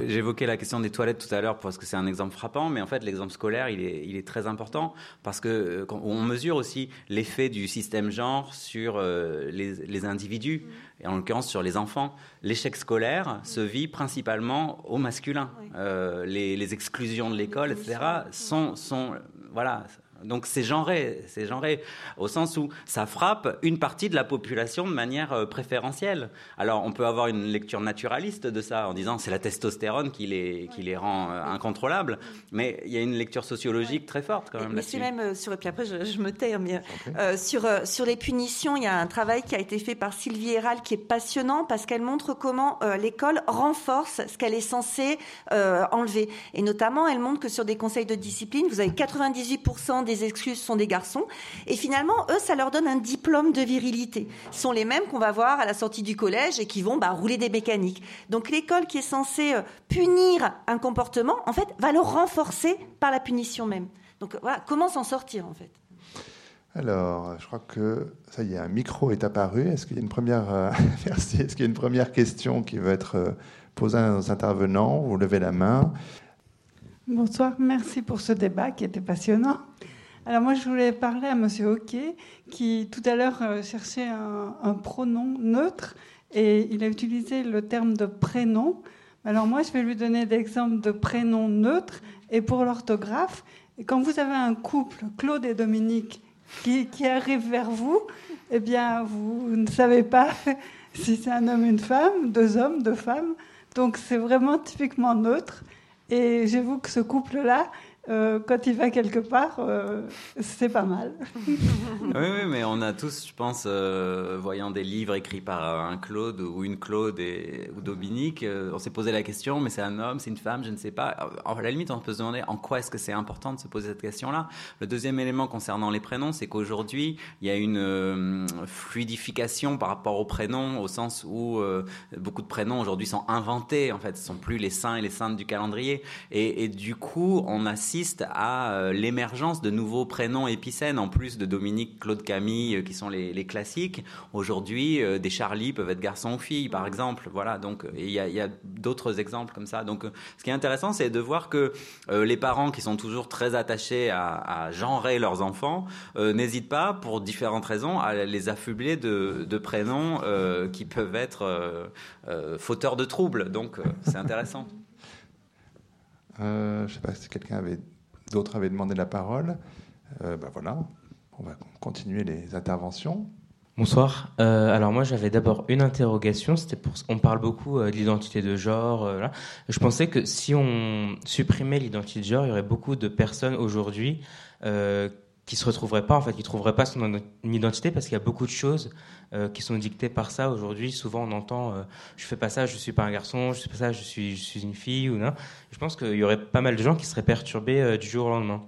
J'évoquais la question des toilettes tout à l'heure parce que c'est un exemple frappant, mais en fait l'exemple scolaire il est, il est, très important parce que euh, on mesure aussi l'effet du système genre sur euh, les, individus et en l'occurrence sur les enfants. L'échec scolaire se vit principalement au masculin. Euh, les, les, exclusions de l'école, etc. sont, sont voilà donc c'est genré, c'est genré au sens où ça frappe une partie de la population de manière euh, préférentielle. Alors on peut avoir une lecture naturaliste de ça en disant c'est la testostérone qui les, qui les rend euh, incontrôlables, mais il y a une lecture sociologique très forte quand même là-dessus. même euh, sur, et puis après je, me tais, mais sur, sur les punitions, il y a un travail qui a été fait par Sylvie Héral qui est passionnant parce qu'elle montre comment l'école renforce ce qu'elle est censée enlever. Et notamment, elle montre que sur des conseils de discipline, vous avez 98% des les excuses sont des garçons. Et finalement, eux, ça leur donne un diplôme de virilité. Ce sont les mêmes qu'on va voir à la sortie du collège et qui vont bah, rouler des mécaniques. Donc l'école qui est censée euh, punir un comportement, en fait, va le renforcer par la punition même. Donc voilà, comment s'en sortir en fait? Alors, je crois que ça y est, un micro est apparu. Est-ce qu'il y a une première, euh, merci. Est-ce qu'il y a une première question qui veut être euh, posée aux intervenants? Vous levez la main. Bonsoir, merci pour ce débat qui était passionnant. Alors moi, je voulais parler à Monsieur Hockey, qui tout à l'heure euh, cherchait un, pronom neutre, et il a utilisé le terme de prénom. Alors moi, je vais lui donner des exemples de prénoms neutres, et pour l'orthographe, quand vous avez un couple, Claude et Dominique, qui, qui arrive vers vous, eh bien, vous ne savez pas si c'est un homme, une femme, deux hommes, deux femmes. Donc c'est vraiment typiquement neutre. Et j'avoue que ce couple-là, euh, quand il va quelque part, euh, c'est pas mal. oui, oui, mais on a tous, je pense, euh, voyant des livres écrits par un Claude ou une Claude et, ou Dominique, on s'est posé la question, mais c'est un homme, c'est une femme, je ne sais pas. À la limite, on peut se demander en quoi est-ce que c'est important de se poser cette question-là. Le deuxième élément concernant les prénoms, c'est qu'aujourd'hui, il y a une fluidification par rapport aux prénoms, au sens où beaucoup de prénoms aujourd'hui sont inventés, en fait, ce sont plus les saints et les saintes du calendrier. Et, et du coup, on a à l'émergence de nouveaux prénoms épicènes, en plus de Dominique, Claude, Camille, qui sont les, classiques. Aujourd'hui, des Charlie peuvent être garçons ou filles, par exemple. Voilà, donc il y a, d'autres exemples comme ça. Donc, ce qui est intéressant, c'est de voir que les parents qui sont toujours très attachés à, à genrer leurs enfants n'hésitent pas, pour différentes raisons, à les affubler de prénoms qui peuvent être fauteurs de troubles. Donc, c'est intéressant. Euh, je ne sais pas si quelqu'un avait, d'autres avaient demandé la parole. Euh, ben voilà, on va continuer les interventions. Bonsoir. Euh, alors moi j'avais d'abord une interrogation. C'était pour, on parle beaucoup de l'identité de genre. Je pensais que si on supprimait l'identité de genre, il y aurait beaucoup de personnes aujourd'hui qui se retrouveraient pas en fait, qui trouveraient pas son identité parce qu'il y a beaucoup de choses euh, qui sont dictées par ça aujourd'hui. Souvent on entend euh, je fais pas ça, je suis pas un garçon, je fais pas ça, je suis je suis une fille ou non. Je pense qu'il y aurait pas mal de gens qui seraient perturbés euh, du jour au lendemain.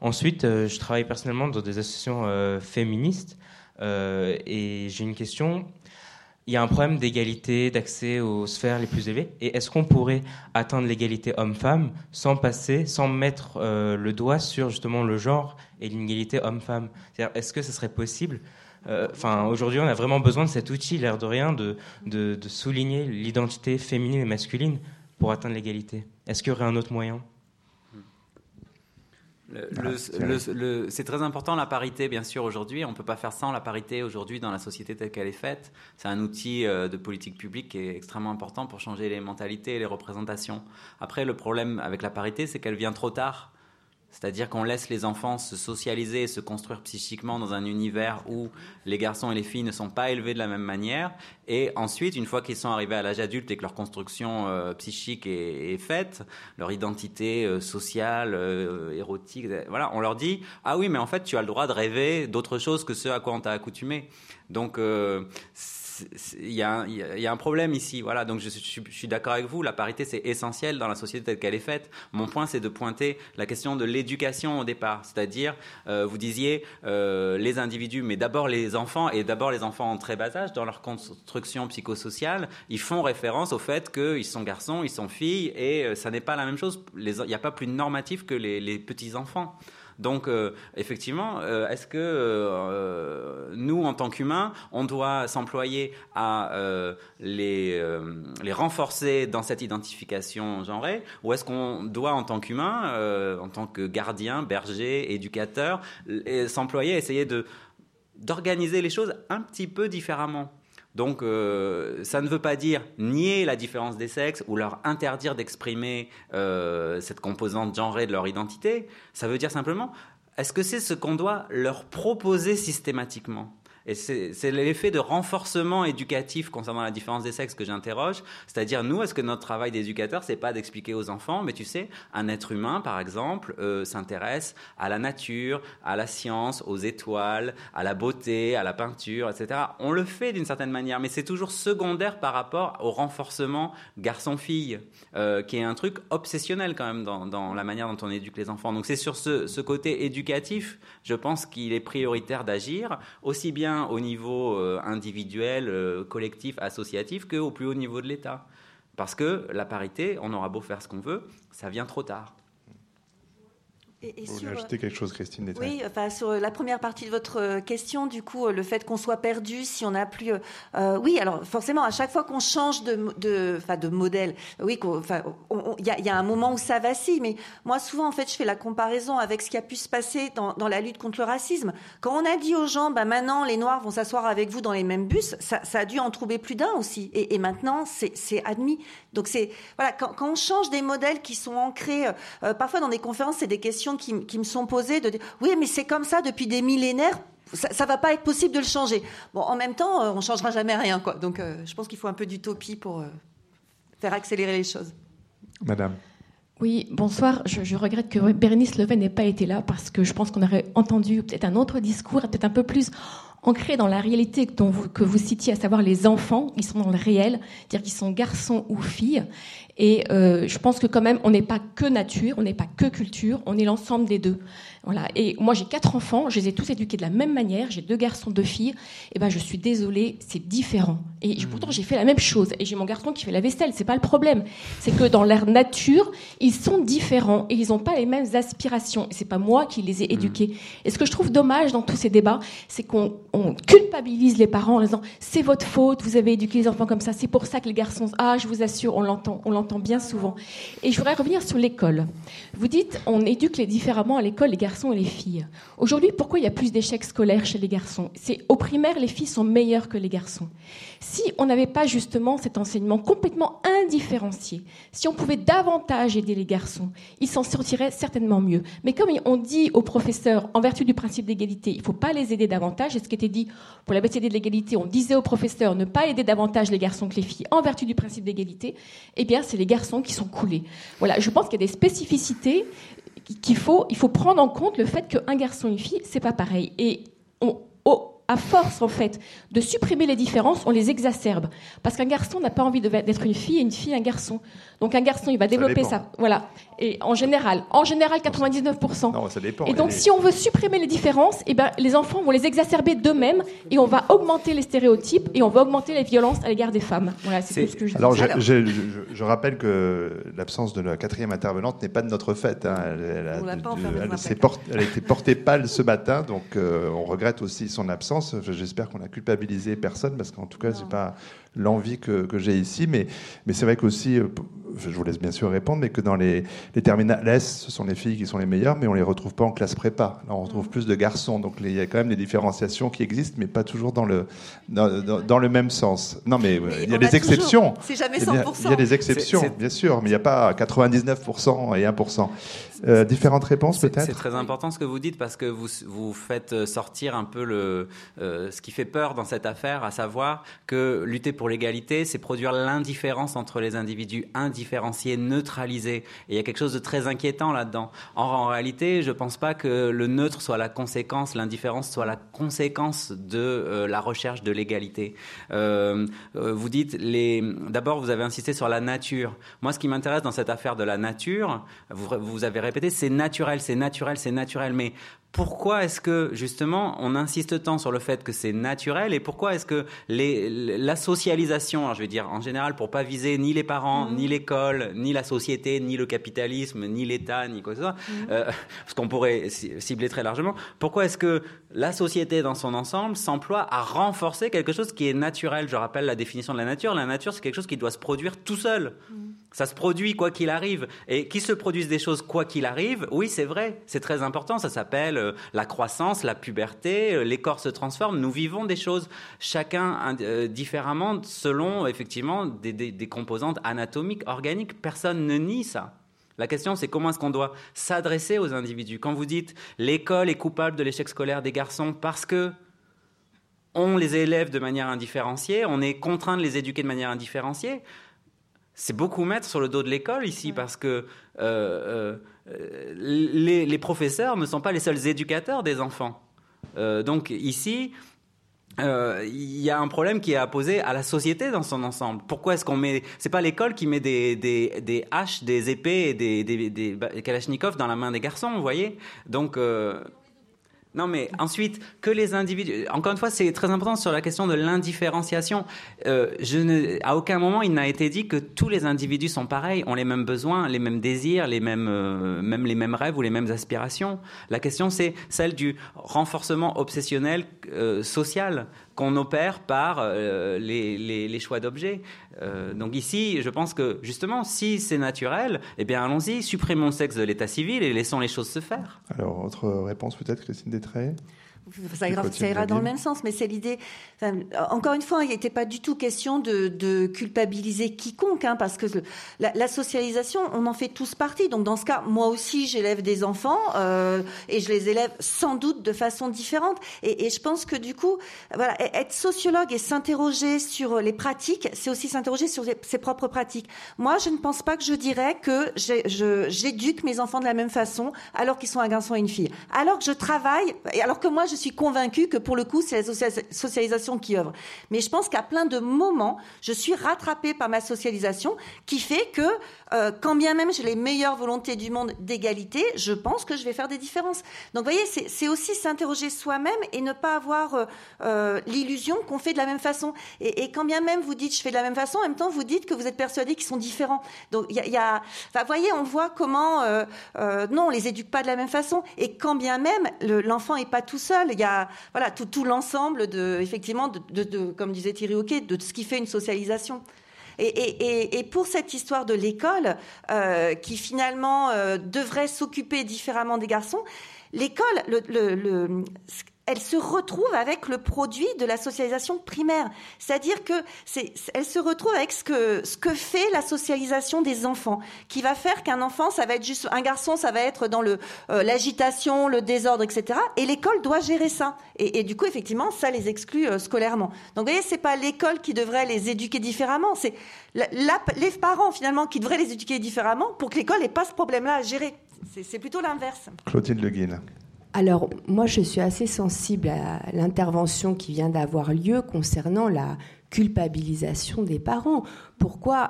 Ensuite, je travaille personnellement dans des associations féministes et j'ai une question il y a un problème d'égalité, d'accès aux sphères les plus élevées. Et est-ce qu'on pourrait atteindre l'égalité homme-femme sans passer, sans mettre euh, le doigt sur justement le genre et l'inégalité homme-femme? Est-ce que ce serait possible? Euh, Enfin, aujourd'hui, on a vraiment besoin de cet outil, l'air de rien, de, de souligner l'identité féminine et masculine pour atteindre l'égalité. Est-ce qu'il y aurait un autre moyen? C'est très important la parité, bien sûr, aujourd'hui. On ne peut pas faire sans la parité aujourd'hui dans la société telle qu'elle est faite. C'est un outil euh, de politique publique qui est extrêmement important pour changer les mentalités et les représentations. Après, le problème avec la parité, c'est qu'elle vient trop tard. C'est-à-dire qu'on laisse les enfants se socialiser et se construire psychiquement dans un univers où les garçons et les filles ne sont pas élevés de la même manière. Et ensuite, une fois qu'ils sont arrivés à l'âge adulte et que leur construction euh, psychique est, faite, leur identité euh, sociale, euh, érotique, voilà, on leur dit ah oui, mais en fait, tu as le droit de rêver d'autre chose que ce à quoi on t'a accoutumé. Donc il y, a un problème ici. Voilà, donc je, suis d'accord avec vous. La parité, c'est essentiel dans la société telle qu'elle est faite. Mon point, c'est de pointer la question de l'éducation au départ. C'est-à-dire, euh, vous disiez euh, les individus, mais d'abord les enfants, et d'abord les enfants en très bas âge, dans leur construction psychosociale, ils font référence au fait qu'ils sont garçons, ils sont filles, et euh, ça n'est pas la même chose. Il n'y a pas plus normatif que les, les petits-enfants. Donc, euh, effectivement, euh, est-ce que euh, nous, en tant qu'humains, on doit s'employer à les, renforcer dans cette identification genrée, ou est-ce qu'on doit, en tant qu'humain, en tant que gardien, berger, éducateur, s'employer à essayer d'organiser les choses un petit peu différemment? Donc, euh, ça ne veut pas dire nier la différence des sexes ou leur interdire d'exprimer euh, cette composante genrée de leur identité. Ça veut dire simplement, est-ce que c'est ce qu'on doit leur proposer systématiquement? Et c'est l'effet de renforcement éducatif concernant la différence des sexes que j'interroge. C'est-à-dire, nous, est-ce que notre travail d'éducateur, c'est pas d'expliquer aux enfants, mais tu sais, un être humain, par exemple, euh, s'intéresse à la nature, à la science, aux étoiles, à la beauté, à la peinture, etc. On le fait d'une certaine manière, mais c'est toujours secondaire par rapport au renforcement garçon-fille, euh, qui est un truc obsessionnel quand même dans, la manière dont on éduque les enfants. Donc c'est sur ce côté éducatif, je pense qu'il est prioritaire d'agir, aussi bien au niveau euh, individuel, euh, collectif, associatif, qu'au plus haut niveau de l'État. Parce que la parité, on aura beau faire ce qu'on veut, ça vient trop tard. Et, Vous voulez ajouter quelque chose, Christine Oui, enfin, sur la première partie de votre euh, question, du coup, euh, le fait qu'on soit perdu, si on n'a plus. Euh, oui, alors forcément, à chaque fois qu'on change de, de, enfin, de modèle, oui, il y, y, a un moment où ça vacille, mais moi, souvent, en fait, je fais la comparaison avec ce qui a pu se passer dans, dans la lutte contre le racisme. Quand on a dit aux gens, bah, maintenant, les Noirs vont s'asseoir avec vous dans les mêmes bus, ça, ça a dû en trouver plus d'un aussi. Et, et maintenant, c'est admis. Donc, c'est. Voilà, quand, quand, on change des modèles qui sont ancrés, parfois dans des conférences, c'est des questions qui, me sont posées de dire oui, mais c'est comme ça depuis des millénaires. Ça, ne va pas être possible de le changer. Bon, en même temps, euh, on changera jamais rien, quoi. Donc, euh, je pense qu'il faut un peu d'utopie pour euh, faire accélérer les choses. Madame. Oui, bonsoir. Je, regrette que Bernice Leven n'ait pas été là parce que je pense qu'on aurait entendu peut-être un autre discours, peut-être un peu plus ancré dans la réalité dont vous, que vous citiez, à savoir les enfants, ils sont dans le réel, c'est-à-dire qu'ils sont garçons ou filles. Et euh, je pense que quand même, on n'est pas que nature, on n'est pas que culture, on est l'ensemble des deux. Voilà. Et moi, j'ai quatre enfants, je les ai tous éduqués de la même manière. J'ai deux garçons, deux filles. Et ben, je suis désolée, c'est différent. Et mmh. pourtant, j'ai fait la même chose. Et j'ai mon garçon qui fait la vaisselle. C'est pas le problème. C'est que dans leur nature, ils sont différents et ils n'ont pas les mêmes aspirations. Et c'est pas moi qui les ai mmh. éduqués. Et ce que je trouve dommage dans tous ces débats, c'est qu'on culpabilise les parents en disant c'est votre faute, vous avez éduqué les enfants comme ça. C'est pour ça que les garçons. Ah, je vous assure, on l'entend, on l'entend bien souvent. Et je voudrais revenir sur l'école. Vous dites, on éduque les différemment à l'école les garçons et les filles. Aujourd'hui, pourquoi il y a plus d'échecs scolaires chez les garçons? C'est au primaire, les filles sont meilleures que les garçons. Si on n'avait pas justement cet enseignement complètement indifférencié, si on pouvait davantage aider les garçons, ils s'en sortiraient certainement mieux. Mais comme on dit aux professeurs, en vertu du principe d'égalité, il ne faut pas les aider davantage, et ce qui était dit pour la BCD de l'égalité, on disait aux professeurs ne pas aider davantage les garçons que les filles en vertu du principe d'égalité, eh bien, c'est les garçons qui sont coulés. Voilà, je pense qu'il y a des spécificités qu'il faut, il faut prendre en compte le fait qu'un garçon et une fille, c'est pas pareil. Et on, à force, en fait, de supprimer les différences, on les exacerbe. Parce qu'un garçon n'a pas envie d'être une fille et une fille un garçon. Donc un garçon, il va développer ça. Voilà. Et en général, en général, 99%. Non, ça dépend. Et donc, si on veut supprimer les différences, eh ben, les enfants vont les exacerber d'eux-mêmes et on va augmenter les stéréotypes et on va augmenter les violences à l'égard des femmes. Voilà, c'est tout ce que je Alors, je, je, je, rappelle que l'absence de la quatrième intervenante n'est pas de notre fait. Hein. Elle, a, elle, a été portée pâle ce matin, donc euh, on regrette aussi son absence. J'espère qu'on a culpabilisé personne parce qu'en tout cas, c'est pas l'envie que, que j'ai ici. Mais, mais c'est vrai qu'aussi, euh, je vous laisse bien sûr répondre, mais que dans les, les terminales S, ce sont les filles qui sont les meilleures, mais on les retrouve pas en classe prépa. Là, on retrouve mm. plus de garçons. Donc il y a quand même des différenciations qui existent, mais pas toujours dans le, dans, dans, le même sens. Non, mais, il y a des exceptions. C'est jamais 100%. Il y a des exceptions, bien sûr, mais il n'y a pas 99% et 1%. Euh, différentes réponses peut-être C'est très important ce que vous dites parce que vous, vous faites sortir un peu le, euh, ce qui fait peur dans cette affaire, à savoir que lutter pour l'égalité, c'est produire l'indifférence entre les individus indifférenciés, neutralisés. Et il y a quelque chose de très inquiétant là-dedans. En, en, réalité, je ne pense pas que le neutre soit la conséquence, l'indifférence soit la conséquence de euh, la recherche de l'égalité. vous dites, les... d'abord, vous avez insisté sur la nature. Moi, ce qui m'intéresse dans cette affaire de la nature, vous, vous avez c'est naturel, c'est naturel, c'est naturel. Mais pourquoi est-ce que justement on insiste tant sur le fait que c'est naturel et pourquoi est-ce que la socialisation, je veux dire en général pour pas viser ni les parents, mmh. ni l'école, ni la société, ni le capitalisme, ni l'État, ni quoi que ce soit, mmh. euh, parce qu'on pourrait cibler très largement, pourquoi est-ce que la société dans son ensemble s'emploie à renforcer quelque chose qui est naturel? Je rappelle la définition de la nature. La nature, c'est quelque chose qui doit se produire tout seul. Mmh. Ça se produit quoi qu'il arrive. Et qui se produisent des choses quoi qu'il arrive, oui, c'est vrai, c'est très important. Ça s'appelle euh, la croissance, la puberté, euh, les corps se transforment. Nous vivons des choses chacun euh, différemment selon effectivement des, des composantes anatomiques, organiques. Personne ne nie ça. La question, c'est comment est-ce qu'on doit s'adresser aux individus. Quand vous dites l'école est coupable de l'échec scolaire des garçons parce que on les élève de manière indifférenciée, on est contraint de les éduquer de manière indifférenciée c'est beaucoup mettre sur le dos de l'école ici parce que euh, euh, les, professeurs ne sont pas les seuls éducateurs des enfants. Euh, donc ici, il y a un problème qui est à poser à la société dans son ensemble. Pourquoi est-ce qu'on met C'est pas l'école qui met des, des, des, haches, des épées et des, des, des kalachnikovs dans la main des garçons, vous voyez? Donc non, mais ensuite, que les individus. Encore une fois, c'est très important sur la question de l'indifférenciation. Euh, à aucun moment, il n'a été dit que tous les individus sont pareils, ont les mêmes besoins, les mêmes désirs, les mêmes, euh, même les mêmes rêves ou les mêmes aspirations. La question, c'est celle du renforcement obsessionnel euh, social qu'on opère par euh, les, choix d'objets. Euh, donc ici, je pense que justement, si c'est naturel, eh bien allons-y, supprimons le sexe de l'état civil et laissons les choses se faire. Alors, autre réponse peut-être, Christine Détray ça ira, dans le même sens, mais c'est l'idée. encore une fois, il n'était pas du tout question de, culpabiliser quiconque, hein, parce que la, socialisation, on en fait tous partie. Donc dans ce cas, moi aussi, j'élève des enfants euh, et je les élève sans doute de façon différente. Et, je pense que du coup, voilà, e-, être sociologue et s'interroger sur les pratiques, c'est aussi s'interroger sur ses propres pratiques. Moi, je ne pense pas que je dirais que j'éduque mes enfants de la même façon alors qu'ils sont un garçon et une fille. Alors que je travaille, et alors que moi je suis convaincue que pour le coup, c'est la socialisation qui œuvre. Mais je pense qu'à plein de moments, je suis rattrapée par ma socialisation qui fait que euh, quand bien même j'ai les meilleures volontés du monde d'égalité, je pense que je vais faire des différences. Donc, vous voyez, c'est aussi s'interroger soi-même et ne pas avoir euh, euh, l'illusion qu'on fait de la même façon. Et, quand bien même vous dites je fais de la même façon, en même temps vous dites que vous êtes persuadé qu'ils sont différents. Donc, il y a, voyez, on voit comment non, on les éduque pas de la même façon. Et quand bien même l'enfant est pas tout seul, il y a voilà tout, l'ensemble de effectivement de, comme disait Thierry Hockey, de ce qui fait une socialisation. Et, pour cette histoire de l'école, euh, qui finalement euh, devrait s'occuper différemment des garçons, l'école, le, elle se retrouve avec le produit de la socialisation primaire. C'est-à-dire que c'est, elle se retrouve avec ce que, ce que fait la socialisation des enfants, qui va faire qu'un enfant, ça va être juste, un garçon, ça va être dans le, euh, l'agitation, le désordre, etc. Et l'école doit gérer ça. Et, du coup, effectivement, ça les exclut euh, scolairement. Donc, vous voyez, c'est pas l'école qui devrait les éduquer différemment, c'est les parents, finalement, qui devraient les éduquer différemment pour que l'école n'ait pas ce problème-là à gérer. C'est, plutôt l'inverse. Clotilde Le Guil. Alors, moi, je suis assez sensible à l'intervention qui vient d'avoir lieu concernant la culpabilisation des parents. Pourquoi,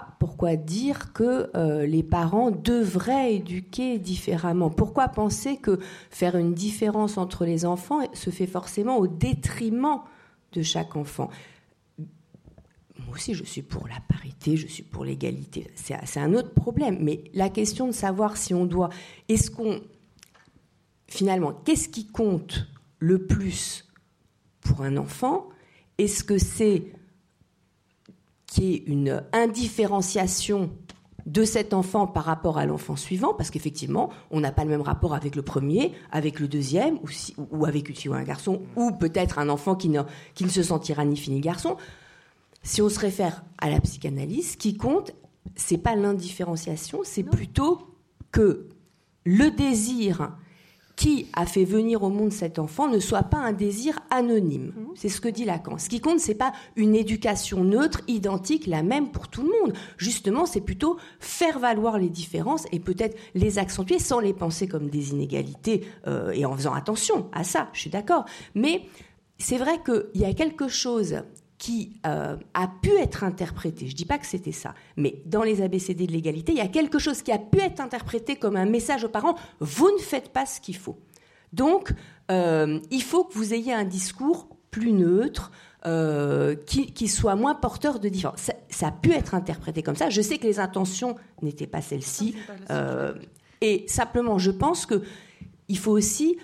dire que euh, les parents devraient éduquer différemment? Pourquoi penser que faire une différence entre les enfants se fait forcément au détriment de chaque enfant? Moi aussi, je suis pour la parité, je suis pour l'égalité. C'est un autre problème. Mais la question de savoir si on doit. Est-ce qu'on finalement, qu'est-ce qui compte le plus pour un enfant? Est-ce que c'est qu'il y ait une indifférenciation de cet enfant par rapport à l'enfant suivant, parce qu'effectivement, on n'a pas le même rapport avec le premier, avec le deuxième, ou, avec une fille ou un garçon, ou peut-être un enfant qui ne, qui ne se sentira ni fille ni garçon. Si on se réfère à la psychanalyse, ce qui compte, c'est pas l'indifférenciation, c'est plutôt que le désir qui a fait venir au monde cet enfant ne soit pas un désir anonyme. Mmh. C'est ce que dit Lacan. Ce qui compte, c'est pas une éducation neutre, identique, la même pour tout le monde. Justement, c'est plutôt faire valoir les différences et peut-être les accentuer sans les penser comme des inégalités euh, et en faisant attention à ça. Je suis d'accord. Mais c'est vrai qu'il y a quelque chose qui euh, a pu être interprété, je ne dis pas que c'était ça, mais dans les ABCD de l'égalité, il y a quelque chose qui a pu être interprété comme un message aux parents, vous ne faites pas ce qu'il faut. Donc, euh, il faut que vous ayez un discours plus neutre, euh, qui, soit moins porteur de différence. Ça, a pu être interprété comme ça. Je sais que les intentions n'étaient pas celles-ci. et simplement, je pense qu'il faut aussi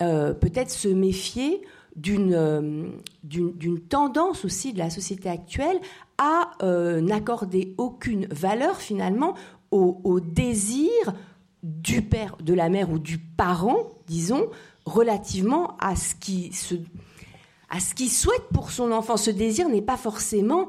peut-être se méfier d'une tendance aussi de la société actuelle à euh, n'accorder aucune valeur finalement au, désir du père, de la mère ou du parent, disons, relativement à ce qui se, à ce qu'il souhaite pour son enfant. Ce désir n'est pas forcément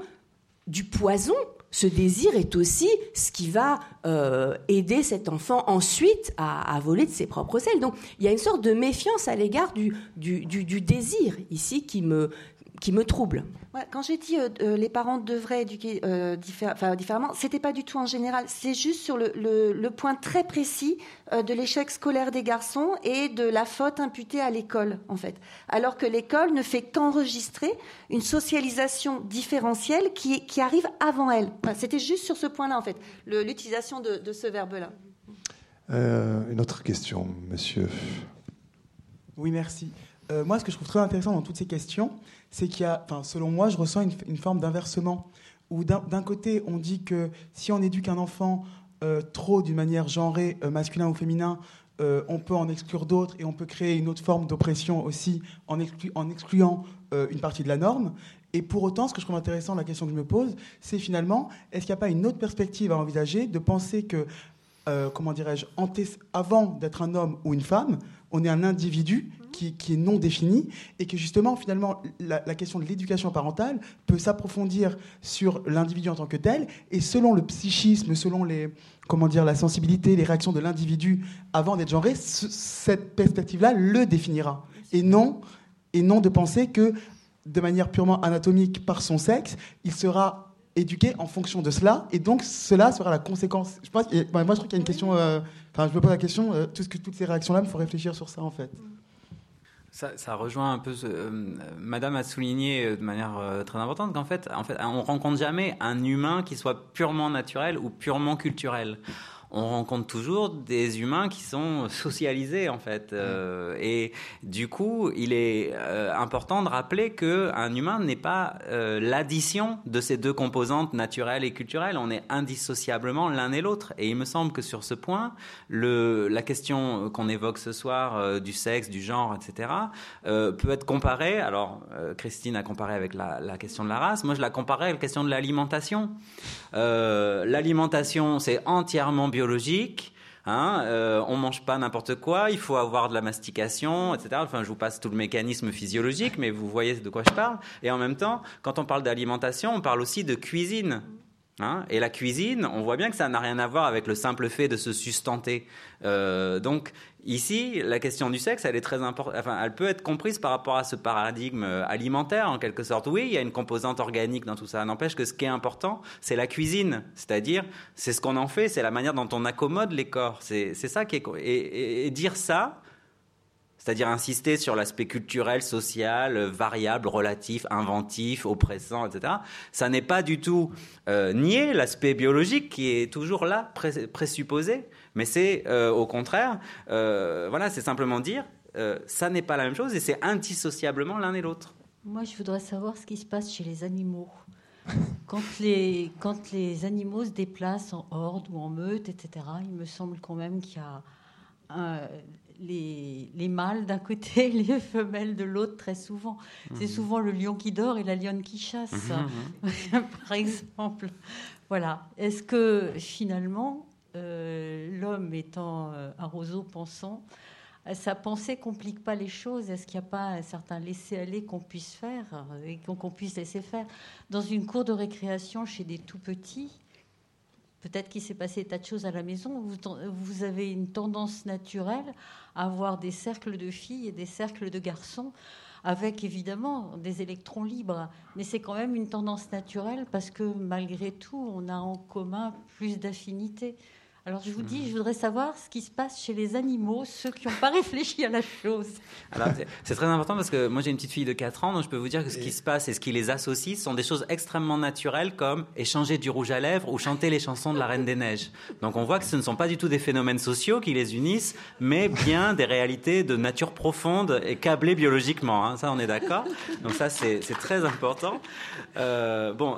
du poison, ce désir est aussi ce qui va euh, aider cet enfant ensuite à, voler de ses propres ailes. Donc il y a une sorte de méfiance à l'égard du, du, désir ici qui me, qui me trouble. quand j'ai dit euh, euh, les parents devraient éduquer euh, enfin, différemment, c'était pas du tout en général. C'est juste sur le, le, point très précis de l'échec scolaire des garçons et de la faute imputée à l'école, en fait. Alors que l'école ne fait qu'enregistrer une socialisation différentielle qui, qui arrive avant elle. c'était juste sur ce point-là, en fait, l'utilisation de, de, ce verbe-là. une autre question, monsieur. Oui, merci. moi, ce que je trouve très intéressant dans toutes ces questions, c'est qu'il y a, enfin, selon moi, je ressens une, forme d'inversement, où d'un côté, on dit que si on éduque un enfant euh, trop d'une manière genrée, euh, masculin ou féminin, euh, on peut en exclure d'autres et on peut créer une autre forme d'oppression aussi en, en excluant une partie de la norme. Et pour autant, ce que je trouve intéressant, la question que je me pose, c'est finalement, est-ce qu'il n'y a pas une autre perspective à envisager de penser que, comment dirais-je, avant d'être un homme ou une femme, on est un individu qui, est non défini et que justement, finalement, la, question de l'éducation parentale peut s'approfondir sur l'individu en tant que tel et selon le psychisme, selon les, comment dire, la sensibilité, les réactions de l'individu avant d'être genré, cette perspective-là le définira et non, et non de penser que de manière purement anatomique par son sexe, il sera éduqué en fonction de cela, et donc cela sera la conséquence. Je pense, moi, je trouve qu'il y a une question. Euh, enfin, je me pose la question. Euh, tout ce que, toutes ces réactions-là, il faut réfléchir sur ça, en fait. Ça, rejoint un peu. Ce, Madame a souligné de manière très importante qu'en fait, en fait, on rencontre jamais un humain qui soit purement naturel ou purement culturel on rencontre toujours des humains qui sont socialisés en fait. Euh, et du coup, il est euh, important de rappeler que un humain n'est pas euh, l'addition de ces deux composantes naturelles et culturelles. On est indissociablement l'un et l'autre. Et il me semble que sur ce point, le, la question qu'on évoque ce soir du sexe, du genre, etc., peut être comparée. Alors, Christine a comparé avec la, la, question de la race. Moi, je la comparais avec la question de l'alimentation. L'alimentation, c'est entièrement biologique. Hein, euh, on mange pas n'importe quoi, il faut avoir de la mastication, etc. Enfin, je vous passe tout le mécanisme physiologique, mais vous voyez de quoi je parle. Et en même temps, quand on parle d'alimentation, on parle aussi de cuisine. Hein et la cuisine, on voit bien que ça n'a rien à voir avec le simple fait de se sustenter. Euh, donc ici, la question du sexe, elle est très importante. Enfin, elle peut être comprise par rapport à ce paradigme euh, alimentaire, en quelque sorte. Oui, il y a une composante organique dans tout ça. N'empêche que ce qui est important, c'est la cuisine. C'est-à-dire, c'est ce qu'on en fait, c'est la manière dont on accommode les corps. C'est ça qui est. et dire ça, c'est-à-dire insister sur l'aspect culturel, social, variable, relatif, inventif, oppressant, etc. Ça n'est pas du tout euh, nier l'aspect biologique qui est toujours là, présupposé, mais c'est euh, au contraire, euh, voilà, c'est simplement dire, ça n'est pas la même chose et c'est indissociablement l'un et l'autre. Moi, je voudrais savoir ce qui se passe chez les animaux. Quand les, quand les animaux se déplacent en horde ou en meute, etc., il me semble quand même qu'il y a les, mâles d'un côté, les femelles de l'autre, très souvent. C'est mhm. souvent le lion qui dort et la lionne qui chasse, mhm, par exemple. Voilà. Est-ce que finalement, euh, l'homme étant euh, un roseau pensant, sa pensée complique pas les choses Est-ce qu'il n'y a pas un certain laisser-aller qu'on puisse faire et qu'on puisse laisser faire Dans une cour de récréation chez des tout petits, peut-être qu'il s'est passé des tas de choses à la maison, vous, avez une tendance naturelle à avoir des cercles de filles et des cercles de garçons, avec évidemment des électrons libres. Mais c'est quand même une tendance naturelle parce que malgré tout, on a en commun plus d'affinités. Alors je vous dis, je voudrais savoir ce qui se passe chez les animaux, ceux qui n'ont pas réfléchi à la chose. c'est très important parce que moi j'ai une petite fille de 4 ans, donc je peux vous dire que ce qui se passe et ce qui les associe sont des choses extrêmement naturelles comme échanger du rouge à lèvres ou chanter les chansons de la Reine des Neiges. Donc on voit que ce ne sont pas du tout des phénomènes sociaux qui les unissent, mais bien des réalités de nature profonde et câblées biologiquement. Hein. Ça on est d'accord. Donc ça c'est très important. Euh, bon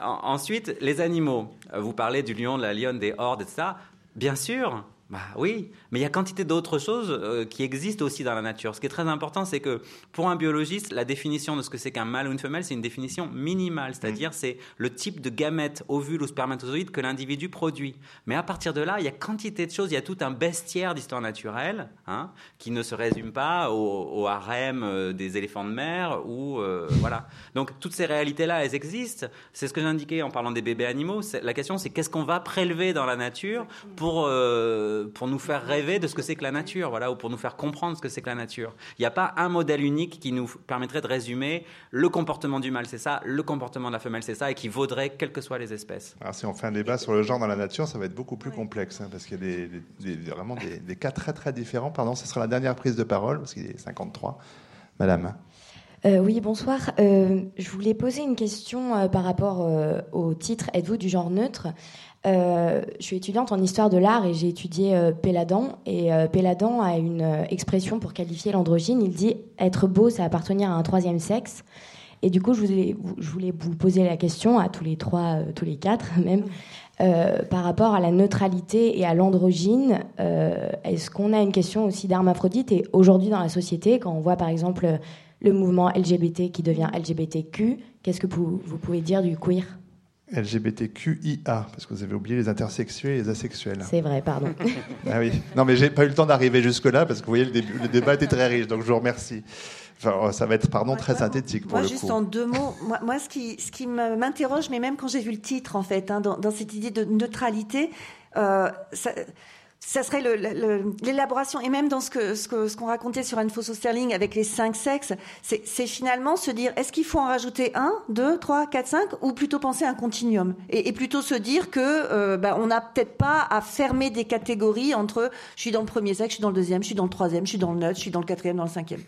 ensuite, les animaux. Vous parlez du lion, de la lionne, des hordes, etc. Bien sûr, bah oui, mais il y a quantité d'autres choses euh, qui existent aussi dans la nature. Ce qui est très important, c'est que pour un biologiste, la définition de ce que c'est qu'un mâle ou une femelle, c'est une définition minimale, c'est-à-dire mm. c'est le type de gamète, ovule ou spermatozoïde que l'individu produit. Mais à partir de là, il y a quantité de choses, il y a tout un bestiaire d'histoire naturelle hein, qui ne se résume pas au, harem euh, des éléphants de mer ou euh, voilà. Donc toutes ces réalités-là, elles existent. C'est ce que j'indiquais en parlant des bébés animaux. La question, c'est qu'est-ce qu'on va prélever dans la nature pour pour nous faire rêver de ce que c'est que la nature, voilà, ou pour nous faire comprendre ce que c'est que la nature. Il n'y a pas un modèle unique qui nous permettrait de résumer le comportement du mâle, c'est ça, le comportement de la femelle, c'est ça, et qui vaudrait quelles que soient les espèces. Alors si on fait un débat sur le genre dans la nature, ça va être beaucoup plus complexe, hein, parce qu'il y a des, vraiment des, cas très très différents. Pardon, ce sera la dernière prise de parole, parce qu'il est 53. Madame. Euh, oui, bonsoir. Euh, je voulais poser une question par rapport au titre Êtes-vous du genre neutre? Euh, je suis étudiante en histoire de l'art et j'ai étudié euh, Péladan. Et euh, Péladan a une expression pour qualifier l'androgyne. Il dit être beau, c'est appartenir à un troisième sexe. Et du coup, je voulais, vous poser la question à tous les trois, tous les quatre même, par rapport à la neutralité et à l'androgyne. Est-ce qu'on a une question aussi d'hermaphrodite Et aujourd'hui, dans la société, quand on voit par exemple le mouvement LGBT qui devient LGBTQ, qu'est-ce que vous pouvez dire du queer? LGBTQIA, parce que vous avez oublié les intersexuels et les asexuels. C'est vrai, pardon. ah oui. Non, mais j'ai pas eu le temps d'arriver jusque-là, parce que vous voyez, le, débat était très riche, donc je vous remercie. Enfin, oh, ça va être, pardon, très synthétique pour moi, le juste en deux mots, moi, ce qui, ce qui m'interroge, mais même quand j'ai vu le titre, en fait, hein, dans, cette idée de neutralité, euh, ça serait l'élaboration, et même dans ce que ce qu'on ce qu'on racontait sur Info Sterling avec les cinq sexes, c'est finalement se dire est-ce qu'il faut en rajouter un, deux, trois, quatre, cinq, ou plutôt penser à un continuum, et, plutôt se dire que euh, bah, on n'a peut-être pas à fermer des catégories entre je suis dans le premier sexe, je suis dans le deuxième, je suis dans le troisième, je suis dans le neutre, je suis dans le quatrième, dans le cinquième.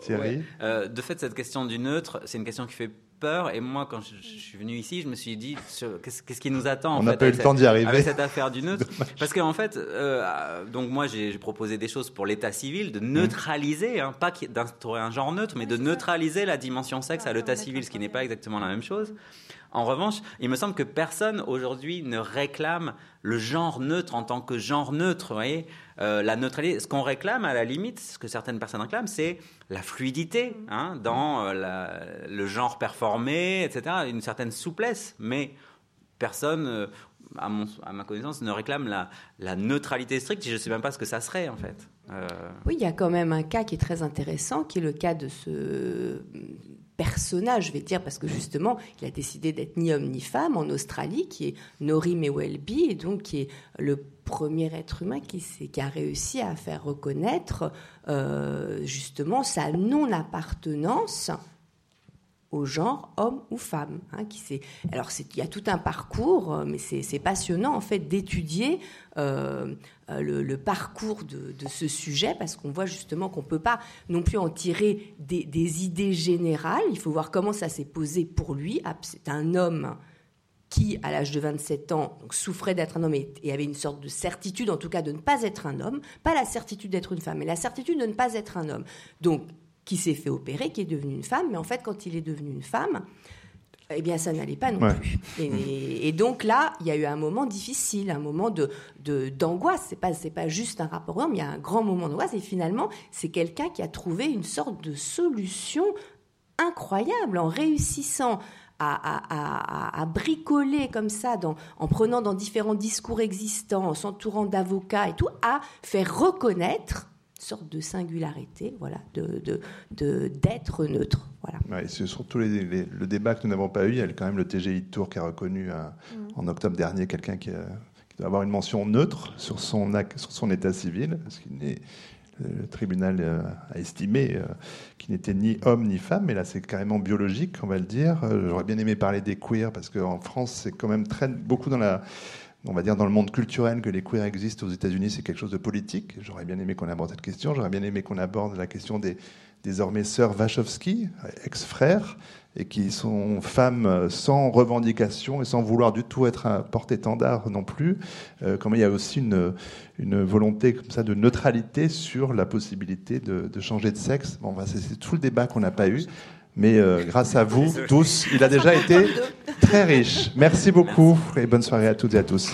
Thierry? Euh, De fait, cette question du neutre, c'est une question qui fait peur. Et moi, quand je, suis venu ici, je me suis dit, qu'est-ce qui nous attend On n'a pas eu le temps d'y arriver. Avec cette affaire du neutre. Parce qu'en fait, euh, donc moi, j'ai proposé des choses pour l'état civil, de neutraliser, hein, pas d'instaurer un genre neutre, mais de neutraliser la dimension sexe à l'état civil, ce qui n'est pas exactement la même chose. En revanche, il me semble que personne aujourd'hui ne réclame le genre neutre en tant que genre neutre. Vous voyez euh, la neutralité, ce qu'on réclame à la limite, ce que certaines personnes réclament, c'est la fluidité hein, dans euh, le genre performé, etc., une certaine souplesse. Mais personne, euh, à, ma connaissance, ne réclame la, la neutralité stricte. Je ne sais même pas ce que ça serait, en fait. Oui, il y a quand même un cas qui est très intéressant, qui est le cas de ce personnage, je vais dire, parce que justement, il a décidé d'être ni homme ni femme en Australie, qui est Nori Mewelby, et donc qui est le premier être humain qui, a réussi à faire reconnaître euh, justement sa non-appartenance au genre homme ou femme. Hein, Alors il y a tout un parcours, euh, mais c'est passionnant en fait d'étudier euh, euh, le, parcours de, ce sujet parce qu'on voit justement qu'on ne peut pas non plus en tirer des, idées générales. Il faut voir comment ça s'est posé pour lui. Ah, c'est un homme qui, à l'âge de 27 ans, souffrait d'être un homme et, et, avait une sorte de certitude, en tout cas, de ne pas être un homme. Pas la certitude d'être une femme, mais la certitude de ne pas être un homme. Donc, qui s'est fait opérer, qui est devenu une femme, mais en fait, quand il est devenu une femme, eh bien, ça n'allait pas non plus. Et, donc là, il y a eu un moment difficile, un moment de d'angoisse. C'est pas c'est pas juste un rapport homme, il y a un grand moment d'angoisse. Et finalement, c'est quelqu'un qui a trouvé une sorte de solution incroyable en réussissant à, à, bricoler comme ça, dans, en prenant dans différents discours existants, en s'entourant d'avocats et tout, à faire reconnaître sorte de singularité, voilà, de, de, d'être neutre. Voilà. c'est surtout les, le débat que nous n'avons pas eu. Il y a quand même le TGI de Tours qui a reconnu euh, mm. en octobre dernier quelqu'un qui, doit avoir une mention neutre sur son, sur son état civil, parce qu'il le tribunal euh, a estimé euh, qu'il n'était ni homme ni femme, mais là c'est carrément biologique, on va le dire. J'aurais bien aimé parler des queers, parce qu'en France c'est quand même très, beaucoup dans la on va dire dans le monde culturel que les queers existent aux États-Unis, c'est quelque chose de politique. J'aurais bien aimé qu'on aborde cette question. J'aurais bien aimé qu'on aborde la question des désormais sœurs Wachowski, ex-frères, et qui sont femmes sans revendication et sans vouloir du tout être un porte-étendard non plus. Euh, comme il y a aussi une, volonté comme ça de neutralité sur la possibilité de, changer de sexe. Bon, c'est tout le débat qu'on n'a pas eu. Mais euh, grâce à vous tous, il a déjà été très riche. Merci beaucoup et bonne soirée à toutes et à tous.